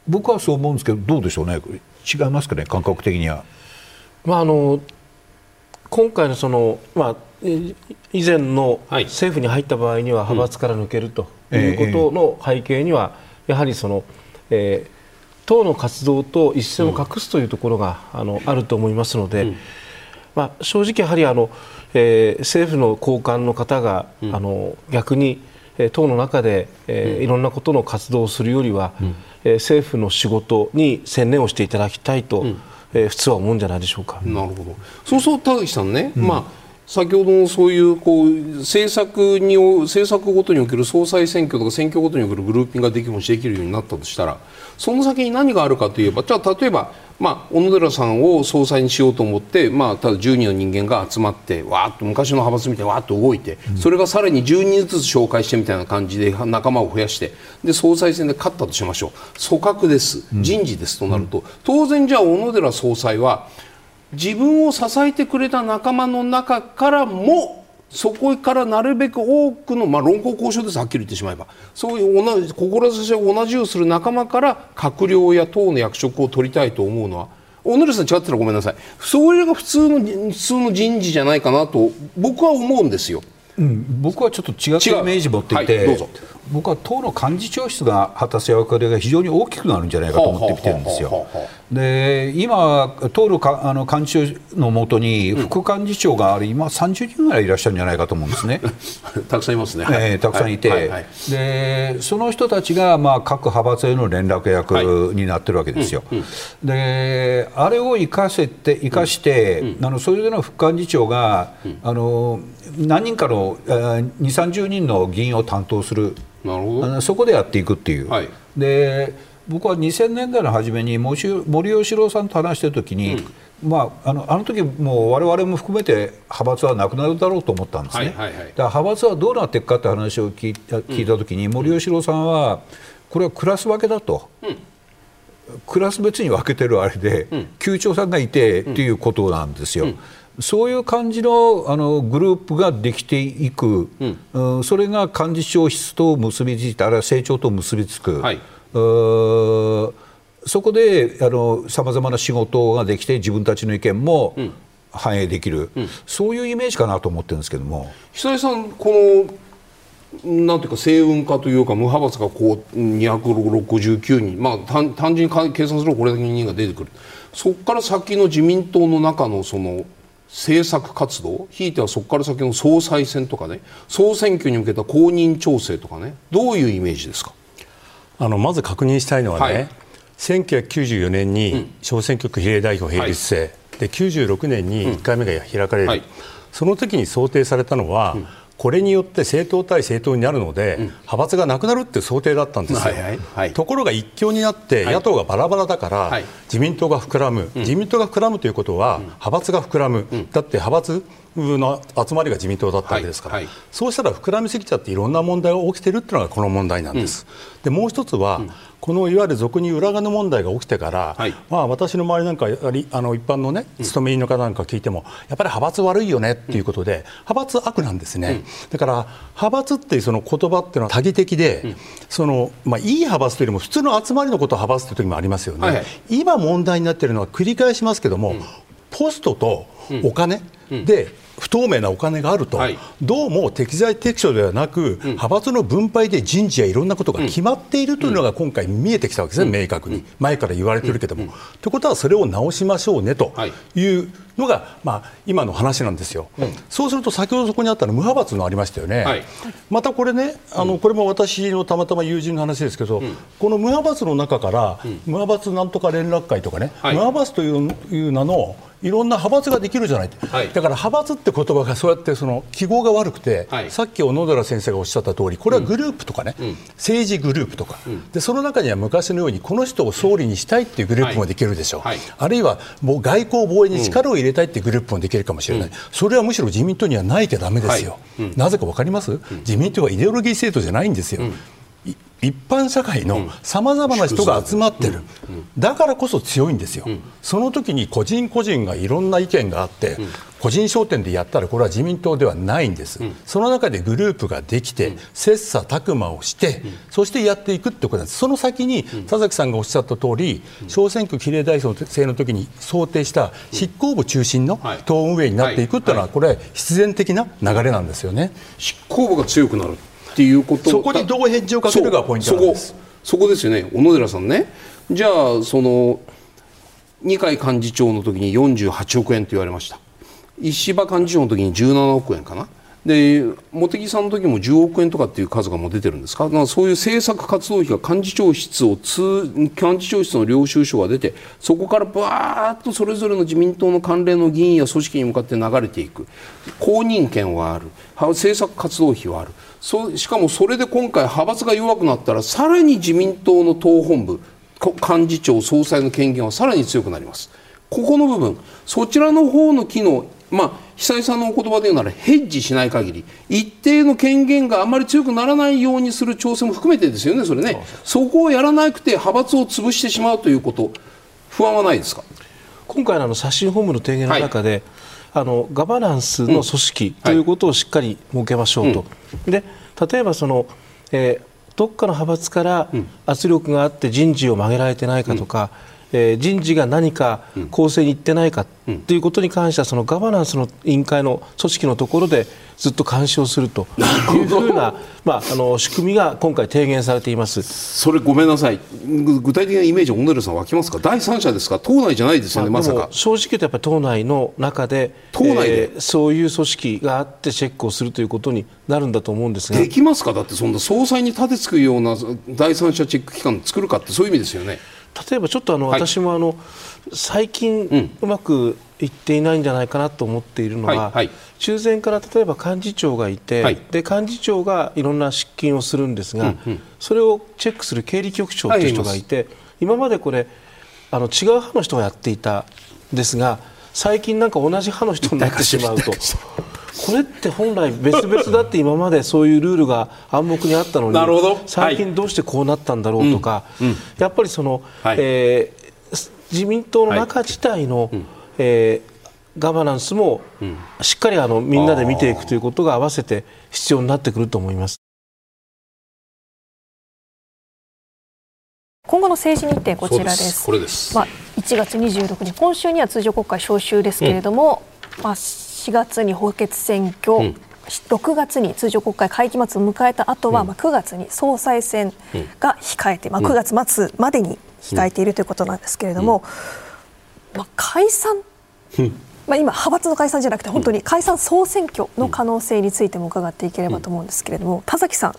僕はそう思うんですけどどうでしょうね。違いますかね感覚的には。まあ、あの今回のその、まあ、以前の政府に入った場合には派閥から抜けるということの背景には、やはりその、えー党の活動と一線を画すというところが、あのあると思いますので、まあ、正直やはりあの、えー、政府の高官の方が、あの逆に党の中で、えーいろんなことの活動をするよりは、えー、政府の仕事に専念をしていただきたいとえー、普通は思うんじゃないでしょうか。なるほど。そうそう田崎さんね、うん、まあ先ほどのそういうこう政策に政策ごとにおける総裁選挙とか選挙ごとにおけるグルーピングができもしできるようになったとしたらその先に何があるかといえばじゃあ例えば、まあ、小野寺さんを総裁にしようと思って、まあ、ただ10人の人間が集まってわーっと昔の派閥みたいにわーっと動いて、それがさらに10人ずつ紹介してみたいな感じで仲間を増やしてで総裁選で勝ったとしましょう。組閣です。人事ですとなると、当然じゃあ小野寺総裁は自分を支えてくれた仲間の中からもそこからなるべく多くの、まあ、論考交渉ですはっきり言ってしまえば。そういう同じ志を同じようする仲間から閣僚や党の役職を取りたいと思うのは小野さん違ってたらごめんなさい。それが普通の普通の人事じゃないかなと僕は思うんですよ。うん、僕はちょっと違う。イメージ持っていて、はい、僕は党の幹事長室が果たす役割が非常に大きくなるんじゃないかと思ってきてるんですよ。で今、党のかあの幹事長のもとに副幹事長がある今30人ぐらいいらっしゃるんじゃないかと思うんですね。たくさんいますね、えー、たくさんいて、はいはいはい、でその人たちが、まあ、各派閥への連絡役になってるわけですよ。うんうん、であれを生かせて生かして、うん、あのそれでの副幹事長が、あの何人かの2、30人の議員を担当する。なるほど。そこでやっていくっていう。はい、で僕は2000年代の初めに森喜朗さんと話してる時に、うん、まあ、あのあの時もう我々も含めて派閥はなくなるだろうと思ったんですね、はいはいはい、だから派閥はどうなっていくかって話を聞いた聞いた時に、うん、森喜朗さんはこれはクラス分けだと。うん。クラス別に分けてるあれで、うん、級長さんがいてっていうことなんですよ。うん。そういう感じのあのグループができていく、うん、それが幹事長室と結びついてあるいは成長と結びつく、はい、そこでさまざまな仕事ができて自分たちの意見も反映できる、うん、そういうイメージかなと思ってるんですけども。久井さんこのなんていうか星雲化というか無派閥がこう269人、まあ、単単純に計算するとこれだけ人が出てくる。そこから先の自民党の中のその政策活動。ひいてはそこから先の総裁選とかね。総選挙に向けた公認調整とかね。どういうイメージですか？あのまず確認したいのはね、はい、1994年に小選挙区比例代表並立制、はい、で96年に1回目が開かれる、うんはい、その時に想定されたのは、うん。これによって政党対政党になるので、うん、派閥がなくなるっていう想定だったんですよ、はいはいはい、ところが一強になって野党がバラバラだから、はい、自民党が膨らむ、自民党が膨らむということは、派閥が膨らむ、だって派閥の集まりが自民党だったわけですから、はいはい、そうしたら膨らみすぎちゃっていろんな問題が起きてるっていうのがこの問題なんです。うん、でもう一つは、うん、このいわゆる俗に裏金問題が起きてから、はい、まあ、私の周りなんかあの一般のね勤め人の方なんか聞いても、やっぱり派閥悪いよねっていうことで、派閥悪なんですね、だから派閥っていうその言葉っていうのは多義的で、そのまあ、いい派閥というよりも普通の集まりのことを派閥という時もありますよね、はいはい、今問題になっているのは繰り返しますけども、ポストとお金、で不透明なお金があると、はい、どうも適材適所ではなく、うん、派閥の分配で人事やいろんなことが決まっているというのが今回見えてきたわけですね、うん、明確に、前から言われてるけども。ということは、それを直しましょうねと。い。うのが、まあ、今の話なんですよ、うん、そうすると先ほどそこにあったの無派閥のありましたよね、はい、またこれねあの、これも私のたまたま友人の話ですけど、この無派閥の中から、無派閥なんとか連絡会とかね、はい、無派閥という名のいろんな派閥ができるじゃない、はい、だから派閥って言葉がそうやってその記号が悪くて、はい、さっき小野寺先生がおっしゃった通りこれはグループとかね、うん、政治グループとか、うん、でその中には昔のようにこの人を総理にしたいっていうグループもできるでしょう、はい、あるいはもう外交防衛に力を入れたいっていうグループもできるかもしれない、うん、それはむしろ自民党にはないとだめですよ、なぜか分かります、自民党はイデオロギー政党じゃないんですよ。一般社会のさまざまな人が集まってる、だからこそ強いんですよ、その時に個人個人がいろんな意見があって、個人商店でやったらこれは自民党ではないんです、その中でグループができて、切磋琢磨をして、そしてやっていくってことなんです、その先に田崎さんがおっしゃった通り、小選挙比例代表制の時に想定した執行部中心の党運営になっていくっていうのは、これ、必然的な流れなんですよね。執行部が強くなるっていうことそこにどう返事をかけるかがポイントなんです。そこですよね。小野寺さんね。じゃあその二階幹事長の時に48億円と言われました。石破幹事長の時に17億円かな。で茂木さんの時も10億円とかっていう数がもう出てるんですか。かそういう政策活動費が幹事長室を通幹事長室の領収書が出てそこからバーッとそれぞれの自民党の関連の議員や組織に向かって流れていく。公認権はある。政策活動費はあるそしかもそれで今回派閥が弱くなったらさらに自民党の党本部幹事長総裁の権限はさらに強くなります。ここの部分そちらの方の機能まあ久井さんのお言葉で言うならヘッジしない限り一定の権限があまり強くならないようにする調整も含めてですよねそれね。そこをやらなくて派閥を潰してしまうということ不安はないですか？今回のあの刷新本部の提言の中で、はい、あのガバナンスの組織ということをしっかり設けましょうと、うん、で例えばその、えー、どっかの派閥から圧力があって人事を曲げられてないかとか、うんえー、人事が何か公正にいってないかということに関してはそのガバナンスの委員会の組織のところでずっと監視をするというふうな、まあ、あの仕組みが今回提言されています。それごめんなさい。具体的なイメージ小野寺さん湧きますか？第三者ですか？党内じゃないですよねまさか。正直言うとやっぱり党内の中で党内で、えー、そういう組織があってチェックをするということになるんだと思うんですが。できますか？だってそんな総裁に立てつくような第三者チェック機関作るかってそういう意味ですよね例えばちょっとあの、はい、私もあの最近、うまくいっていないんじゃないかなと思っているのは、はいはい、中前から例えば幹事長がいて、はい、で幹事長がいろんな執金をするんですが、うんうん、それをチェックする経理局長という人がいて、今までこれあの違う派の人がやっていたんですが最近なんか同じ派の人になってしまうと。これって本来別々だって今までそういうルールが暗黙にあったのに最近どうしてこうなったんだろうとか、やっぱりその、はい、えー、自民党の中自体の、はい、えーガバナンスもしっかりあのみんなで見ていくということが合わせて必要になってくると思います。今後の政治日程こちらです。これです。まあ1月26日今週には通常国会召集ですけれども、うん、まあ4月に補欠選挙、うん、6月に通常国会会期末を迎えた後は、うん、まあ9月に総裁選が控えて、まあ9月末までに控えているということなんですけれども、まあ解散、まあ、今、派閥の解散じゃなくて本当に解散総選挙の可能性についても伺っていければと思うんですけれども田崎さん、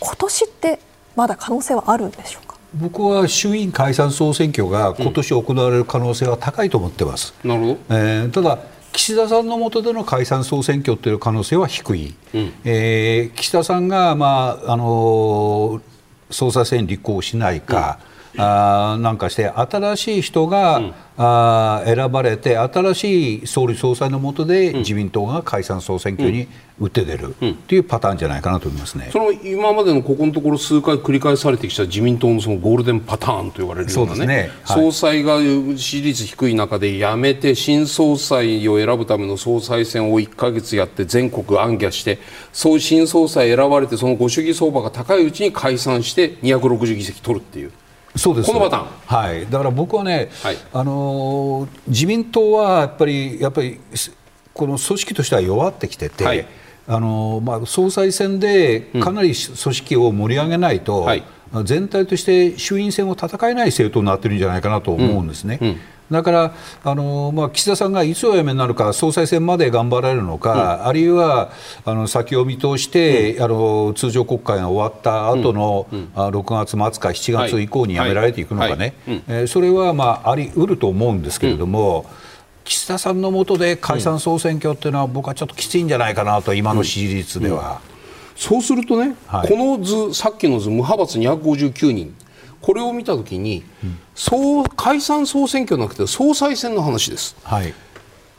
今年ってまだ可能性はあるんでしょうか？僕は衆院解散総選挙が今年行われる可能性は高いと思ってます。なるほど、えー、ただ岸田さんの下での解散総選挙という可能性は低い、うん、えー、岸田さんが、まああの総裁選立候補しないか、うん、あなんかして新しい人が、うん。あ選ばれて新しい総理総裁の下で自民党が解散総選挙に打って出るというパターンじゃないかなと思いますね、その今までのここのところ数回繰り返されてきた自民党のそのゴールデンパターンと言われるようなね、ね。はい、総裁が支持率低い中で辞めて新総裁を選ぶための総裁選を1か月やって全国暗記してそう新総裁選ばれてそのご主義相場が高いうちに解散して260議席取るっていう。そうです。このパターン、はい、だから僕はね、はい、あの自民党はやっぱりやっぱりこの組織としては弱ってきてて、はい、あのまあ、総裁選でかなり組織を盛り上げないと、うんはい、全体として衆院選を戦えない政党になってるんじゃないかなと思うんですね。うん。うんだからあの、まあ、岸田さんがいつお辞めになるか総裁選まで頑張られるのか、うん、あるいはあの先を見通して、うん、あの通常国会が終わった後の、うん、6月末か7月以降に辞められていくのかね、えそれは、まあ、あり得ると思うんですけれども。岸田さんの下で解散・総選挙っていうのは、僕はちょっときついんじゃないかなと、今の支持率では。そうするとね、はい、この図、さっきの図、無派閥259人、これを見たときに、総解散総選挙なくて総裁選の話です、はい、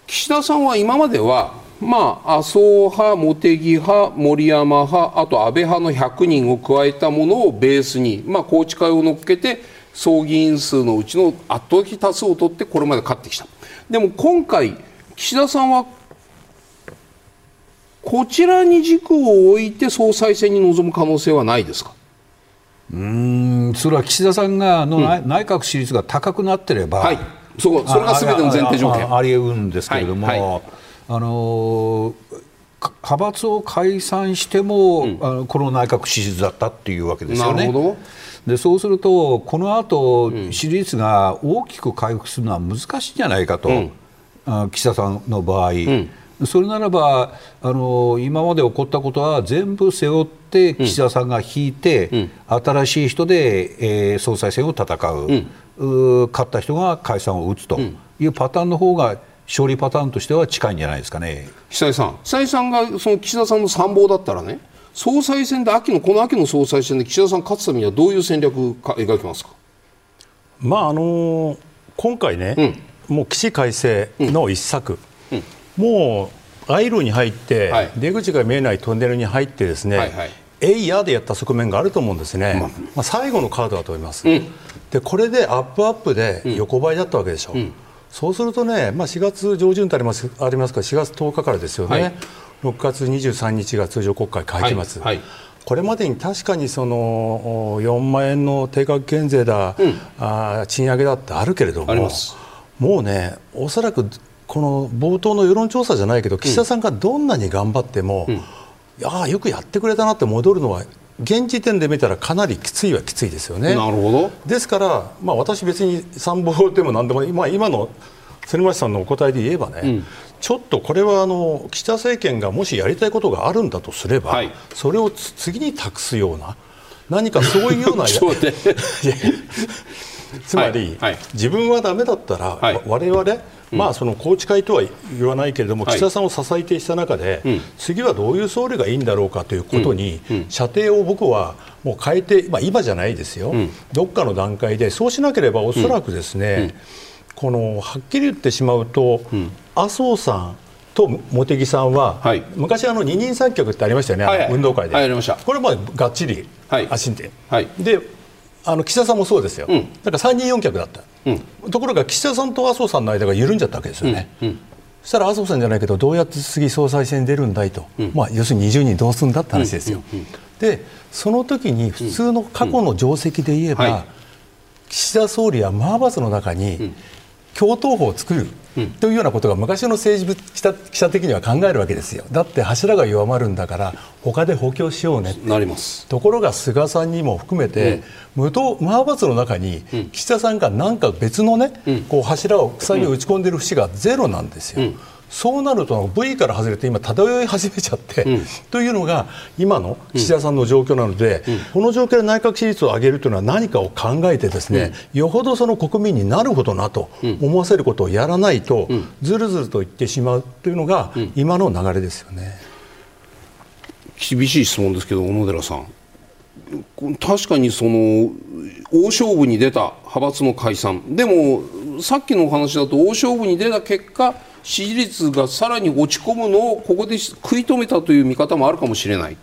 岸田さんは今までは、まあ、麻生派、茂木派、森山派、あと安倍派の100人を加えたものをベースに、まあ、宏池会を乗っけて、総議員数のうちの圧倒的多数を取ってこれまで勝ってきた。でも今回、岸田さんはこちらに軸を置いて総裁選に臨む可能性はないですか？うんそれは岸田さんがの、うん、内閣支持率が高くなってれば、はい、そこそれがすべての前提条件。あり得るんですけれども、はい。はい、あの派閥を解散しても、うん、あのこの内閣支持率だったっていうわけですよね。でそうすると、この後、うん、支持率が大きく回復するのは難しいんじゃないかと、うん、岸田さんの場合。それならばあの今まで起こったことは全部背負って岸田さんが引いて、うん、新しい人で、えー、総裁選を戦う,、うん、勝った人が解散を打つというパターンの方が勝利パターンとしては近いんじゃないですかね。久井さん、久井さんがその岸田さんの参謀だったらね総裁選で秋のこの秋の総裁選で岸田さん勝つためにはどういう戦略か描きますか、まああのー、今回ね、うん、もう起死回生の一策、もうアイルに入って、はい、出口が見えないトンネルに入ってですね、はいはい。えいやでやった側面があると思うんですね、まあ、まあ、最後のカードだと思います、でこれでアップアップで横ばいだったわけでしょ、うそうするとね、まあ、4月上旬とありますありますか？ら4月10日からですよね、はい、6月23日が通常国会会期末、はい。はい、これまでに確かにその4万円の定額減税だ、うん、あ賃上げだってあるけれどももうねおそらくこの冒頭の世論調査じゃないけど岸田さんがどんなに頑張っても、うん、あよくやってくれたなって戻るのは現時点で見たらかなりきついはきついですよね。なるほど。ですから、まあ、私、別に参謀でもなんでも、まあ、今の反町さんのお答えで言えばね、うん、ちょっとこれはあの岸田政権がもしやりたいことがあるんだとすれば、はい、それを次に託すような、何かそういうような つまり、はいはい、自分はだめだったら、はい、我々まあ、その宏池会とは言わないけれども、岸田さんを支えてした中で、次はどういう総理がいいんだろうかということに、射程を僕はもう変えて、まあ、今じゃないですよ、どっかの段階で、そうしなければおそらくですね、このはっきり言ってしまうと、麻生さんと茂木さんは、はい、昔あの二人三脚ってありましたよね、はいはい、運動会で、はい、これもがっちり足で、はい、であの岸田さんもそうですよ、うん、だから3人4脚だった、うん、ところが岸田さんと麻生さんの間が緩んじゃったわけですよね。うん、そしたら麻生さんじゃないけどどうやって次総裁選に出るんだいと、まあ、要するに20人どうするんだって話ですよ。でその時に普通の過去の定石で言えば、はい、岸田総理はマーバスの中に共闘法を作る、うん、というようなことが昔の政治記者的には考えるわけですよ。だって柱が弱まるんだから他で補強しようねなります。ところが菅さんにも含めて、うん、無党無派閥の中に岸田さんが何か別のね、うん、こう柱を鎖を打ち込んでいる節がゼロなんですよ。そうなると V から外れて今漂い始めちゃって、うん、というのが今の岸田さんの状況なので、うん、この状況で内閣支持率を上げるというのは何かを考えてですね、うん、よほどその国民になるほどなと思わせることをやらないと、ずるずると言ってしまうというのが今の流れですよね。厳しい質問ですけど小野寺さん。確かにその大勝負に出た派閥の解散。でもさっきのお話だと大勝負に出た結果支持率がさらに落ち込むのをここで食い止めたという見方もあるかもしれない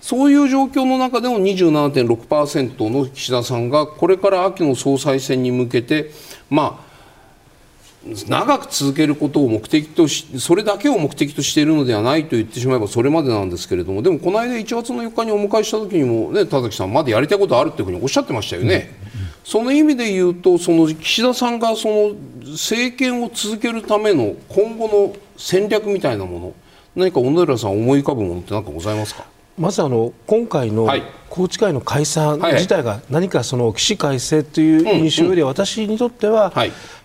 そういう状況の中での27.6%の岸田さんがこれから秋の総裁選に向けてまあ長く続けることを目的としそれだけを目的としているのではないと言ってしまえばそれまでなんですけれどもでもこの間1月の4日にお迎えした時にもね田崎さんまだやりたいことあるっていうふうにおっしゃってましたよね。その意味で言うとその岸田さんがその政権を続けるための今後の戦略みたいなもの何か小野寺さん思い浮かぶものって何かございますか？まずあの今回の宏池会の解散自体が何かその起死回生という印象より私にとっては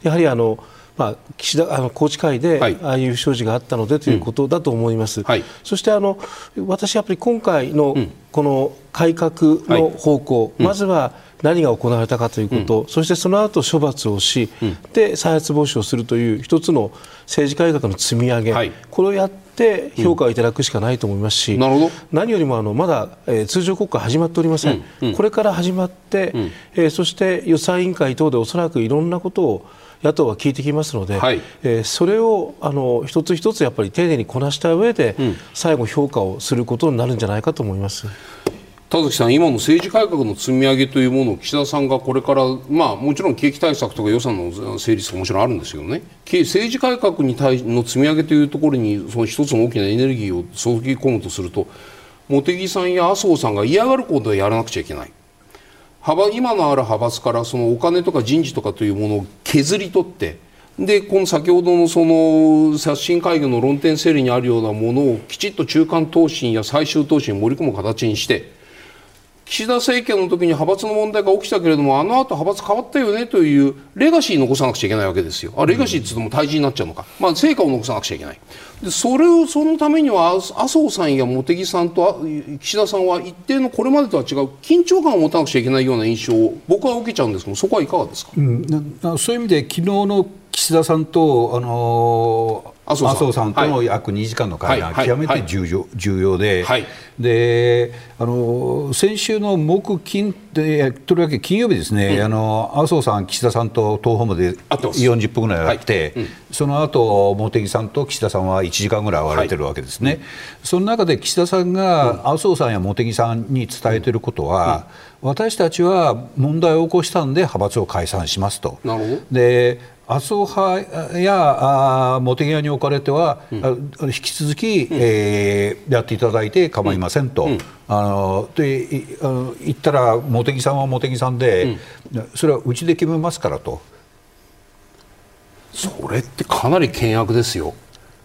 やはりあのまあ、岸田あの宏池会で、ああいう不祥事があったのでということだと思います、はい、そしてあの私、やっぱり今回のこの改革の方向、まずは何が行われたかということ、うん、そしてその後処罰をし、うん、で再発防止をするという一つの政治改革の積み上げ、はい、これをやって評価をいただくしかないと思いますし、うん、何よりもあのまだ、えー、通常国会始まっておりません、これから始まって、えー、そして予算委員会等でおそらくいろんなことを野党は聞いてきますので、はい、えー、それをあの一つ一つやっぱり丁寧にこなした上で、うん、最後評価をすることになるんじゃないかと思います。田崎さん、今の政治改革の積み上げというものを岸田さんがこれから、まあ、もちろん景気対策とか予算の成立ももちろんあるんですけどね。政治改革に対の積み上げというところにその一つの大きなエネルギーを注ぎ込むとすると茂木さんや麻生さんが嫌がることをやらなくちゃいけない。派今のある派閥からそのお金とか人事とかというものを削り取ってでこの先ほどのその刷新会議の論点整理にあるようなものをきちっと中間答申や最終答申に盛り込む形にして岸田政権の時に派閥の問題が起きたけれどもあの後派閥変わったよねというレガシー残さなくちゃいけないわけですよ。あレガシーって言っても退治になっちゃうのか、まあ、成果を残さなくちゃいけない。でそれをそのためには麻生さんや茂木さんと岸田さんは一定のこれまでとは違う緊張感を持たなくちゃいけないような印象を僕は受けちゃうんですけどそこはいかがですか、うん、そういう意味で昨日の岸田さんと、あのー、麻生さん。との約2時間の会談、はい、極めて重要,、重要で、はい、であの先週の木金でとりわけ金曜日ですね、うん、あの麻生さん、岸田さんと党本部で40分ぐらいやって、はい。うん、その後茂木さんと岸田さんは1時間ぐらい会われてるわけですね、はい、その中で岸田さんが麻生さんや茂木さんに伝えていることは、うん、私たちは問題を起こしたんで派閥を解散しますと。で麻生派やあ茂木派におかれては、うん、引き続き、うん、えー、やっていただいて構いませんと、うん、あのであの言ったら茂木さんは茂木さんで、それはうちで決めますからと。それってかなり険悪ですよ。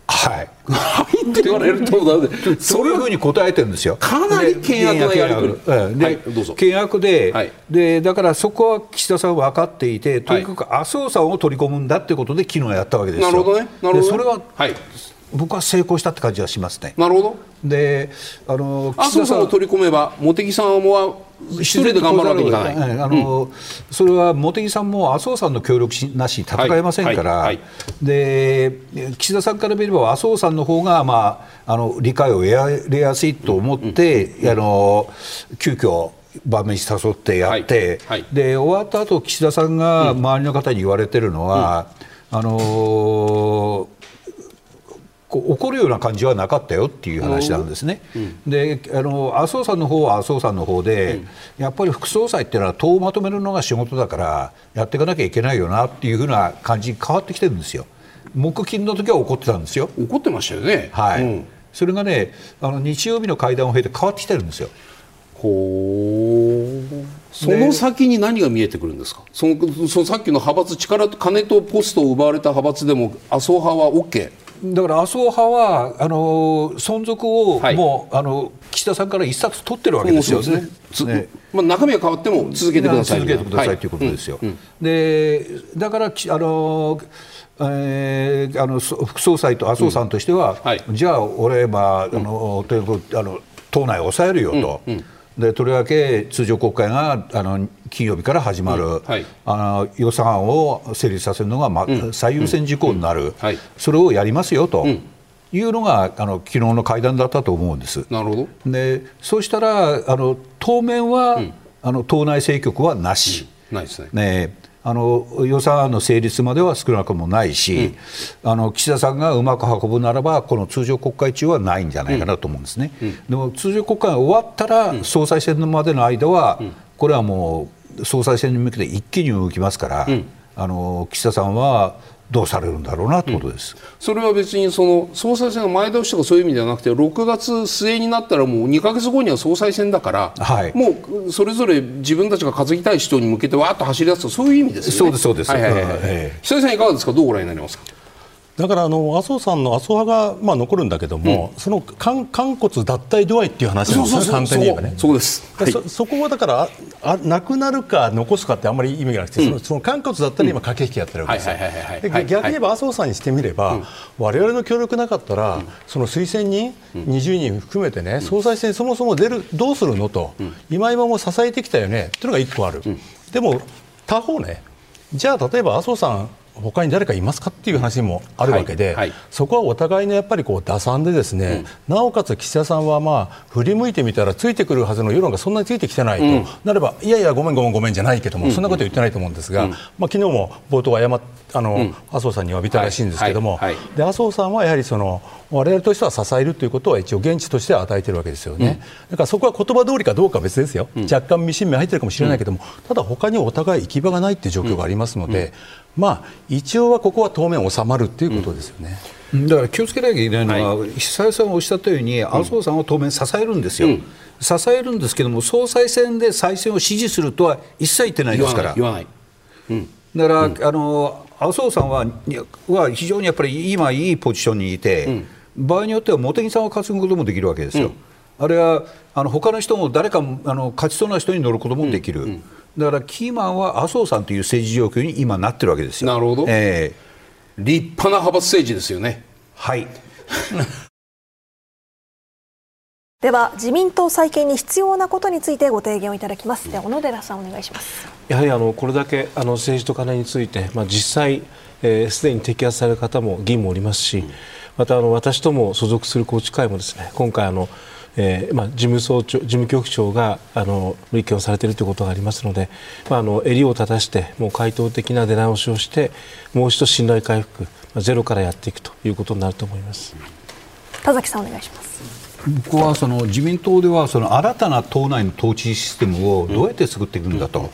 はい。はいって言われると、そういうふうに答えてるんですよ。かなり険悪なやり取り。で、はい、険悪で、はい、で、だからそこは岸田さん分かっていて、とにかく麻生さんを取り込むんだってことで、昨日やったわけですよ。なるほどね。なるほど、それは、はい、僕は成功したって感じはしますね。なるほど。で、あの麻生さんを取り込めば、茂木さんは一人で頑張るわけにいかない。あの、うん、それは茂木さんも麻生さんの協力なし戦えませんから、はいはい、で岸田さんから見れば麻生さんの方がまああの理解を得られやすいと思って、うん。うん、あの急遽晩飯誘ってやって、はいはい、で終わった後岸田さんが周りの方に言われてるのは、うん、あの怒るような感じはなかったよっていう話なんですね。うん、であの麻生さんの方は麻生さんの方で、うん、やっぱり副総裁っていうのは党をまとめるのが仕事だからやっていかなきゃいけないよなっていうふうな感じに変わってきてるんですよ。木金の時は怒ってたんですよ。怒ってましたよね。はい。うん、それがねあの日曜日の会談を経て変わってきてるんですよ。ほう。その先に何が見えてくるんですか？そのそのさっきの派閥力金とポストを奪われた派閥でも麻生派は OK。だから麻生派はあの存続を、はい、もうあの岸田さんから一冊取ってるわけですよね。ね。まあ、中身が変わっても続けてください。続けてくださいということですよ。うんうん、でだからあのえー、あの副総裁と麻生さんとしては、うんはい、じゃあ、俺、まああのというあの党内を抑えるよと、でとりわけ通常国会があの金曜日から始まる、うんはい、あの予算案を成立させるのが、ま、うん、最優先事項になる、はい、それをやりますよと。いうのがあの昨日の会談だったと思うんです。なるほど。でそうしたらあの当面は、あの党内政局はなし、ないですね。ねあの予算案の成立までは少なくもないし、うん、あの岸田さんがうまく運ぶならば、この通常国会中はないんじゃないかなと思うんですね、うん。うん、でも通常国会が終わったら、総裁選までの間は、これはもう総裁選に向けて一気に動きますから、あの岸田さんはどうされるんだろうなということです、うん、それは別にその総裁選の前倒しとかそういう意味ではなくて6月末になったらもう2か月後には総裁選だから、はい、もうそれぞれ自分たちが担ぎたい人に向けてわーっと走り出すとそういう意味ですよね。そうですそうです。はいはいはい、久井さんいかがですか？どうご覧になりますか？だからあの麻生さんの麻生派がまあ残るんだけども、うん、その肝肝骨脱退度合いっていう話なんですね、簡単に言えばね。そうです、はい、そそこはだからあ、なくなるか残すかってあんまり意味がなくて、うん、そのその肝骨だったら今、駆け引きやってるわけですよ。逆に言えば麻生さんにしてみれば、われわれの協力なかったら、その推薦人、20人含めてね、総裁選、そもそも出るどうするのと、今今も支えてきたよねっていうのが1個ある。でも他方ねじゃあ例えば麻生さん他に誰かいますかっていう話もあるわけで、はいはい、そこはお互いのやっぱりこう打算でですね、うん、なおかつ岸田さんはまあ振り向いてみたらついてくるはずの世論がそんなについてきてないと、うん、なればいやいやごめんごめんごめんじゃないけども、うん、そんなこと言ってないと思うんですが、まあ昨日も冒頭謝あの、麻生さんに詫びたらしいんですけども、はいはい、で麻生さんはやはりその我々としては支えるということは一応現地としては与えているわけですよね、だからそこは言葉通りかどうかは別ですよ、若干未信目入ってるかもしれないけども、ただ他にお互い行き場がないという状況がありますので、まあ一応はここは当面収まるということですよね。だから気をつけなきゃいけないのは、はい、久江さんがおっしゃったように、麻生さんは当面支えるんですよ、うん、支えるんですけども、総裁選で再選を支持するとは一切言ってないですから。言わないうん、だから、うん、あの麻生さんはは非常にやっぱり今、いいポジションにいて、うん、場合によっては茂木さんを担ぐこともできるわけですよ。あれはあの他の人も誰かあの勝ちそうな人に乗ることもできる、うん。うん、だからキーマンは麻生さんという政治状況に今なってるわけですよ。なるほど、えー、立派な派閥政治ですよね。はい。では自民党再建に必要なことについてご提言をいただきます。では小野寺さんお願いします。やはりあのこれだけあの政治と金について、まあ、実際すで、えー、に摘発される方も議員もおりますし、またあの私とも所属する宏池会もですね今回あのえーまあ、事務総長事務局長があの立件をされているということがありますので、まあ、あの襟を正してもう回答的な出直しをしてもう一度信頼回復、まあ、ゼロからやっていくということになると思います田崎さんお願いします僕はその自民党ではその新たな党内の統治システムをどうやって作っていくんだと。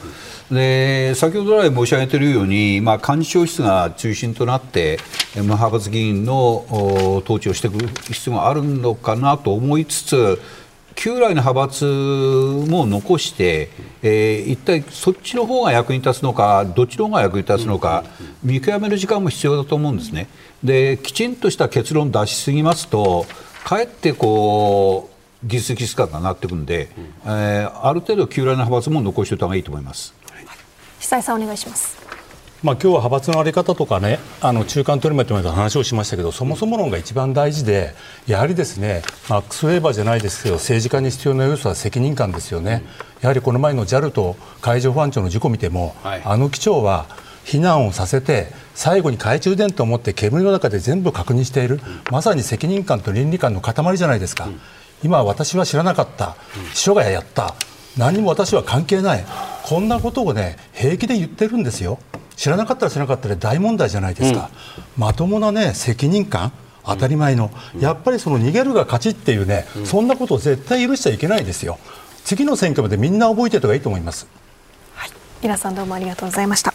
で先ほど来申し上げているように、まあ、幹事長室が中心となって無派閥議員の統治をしていく必要があるのかなと思いつつ旧来の派閥も残して、えー、一体そっちの方が役に立つのかどっちの方が役に立つのか見極める時間も必要だと思うんですね。できちんとした結論出しすぎますとかえってこう技術技感が上がっていくんで、えー、ある程度旧来の派閥も残しておいた方がいいと思います。久井さんお願いします。まあ、今日は派閥の在り方とかねあの中間取りまとめた話をしましたけどそもそも論が一番大事でやはりですねマックス・ウェーバーじゃないですけど政治家に必要な要素は責任感ですよね、やはりこの前の JAL と海上保安庁の事故を見ても、はい、あの機長は避難をさせて最後に懐中電灯を持って煙の中で全部確認している、まさに責任感と倫理観の塊じゃないですか、今、私は知らなかった、秘書がやった、何も私は関係ない、こんなことをね平気で言ってるんですよ、知らなかったら知らなかったら大問題じゃないですか、うん、まともな、ね、責任感、当たり前の、うん、やっぱりその逃げるが勝ちっていうね、うん、そんなことを絶対許しちゃいけないですよ、次の選挙までみんな覚えておいた方がいいと思います。はい、皆さんどうもありがとうございました。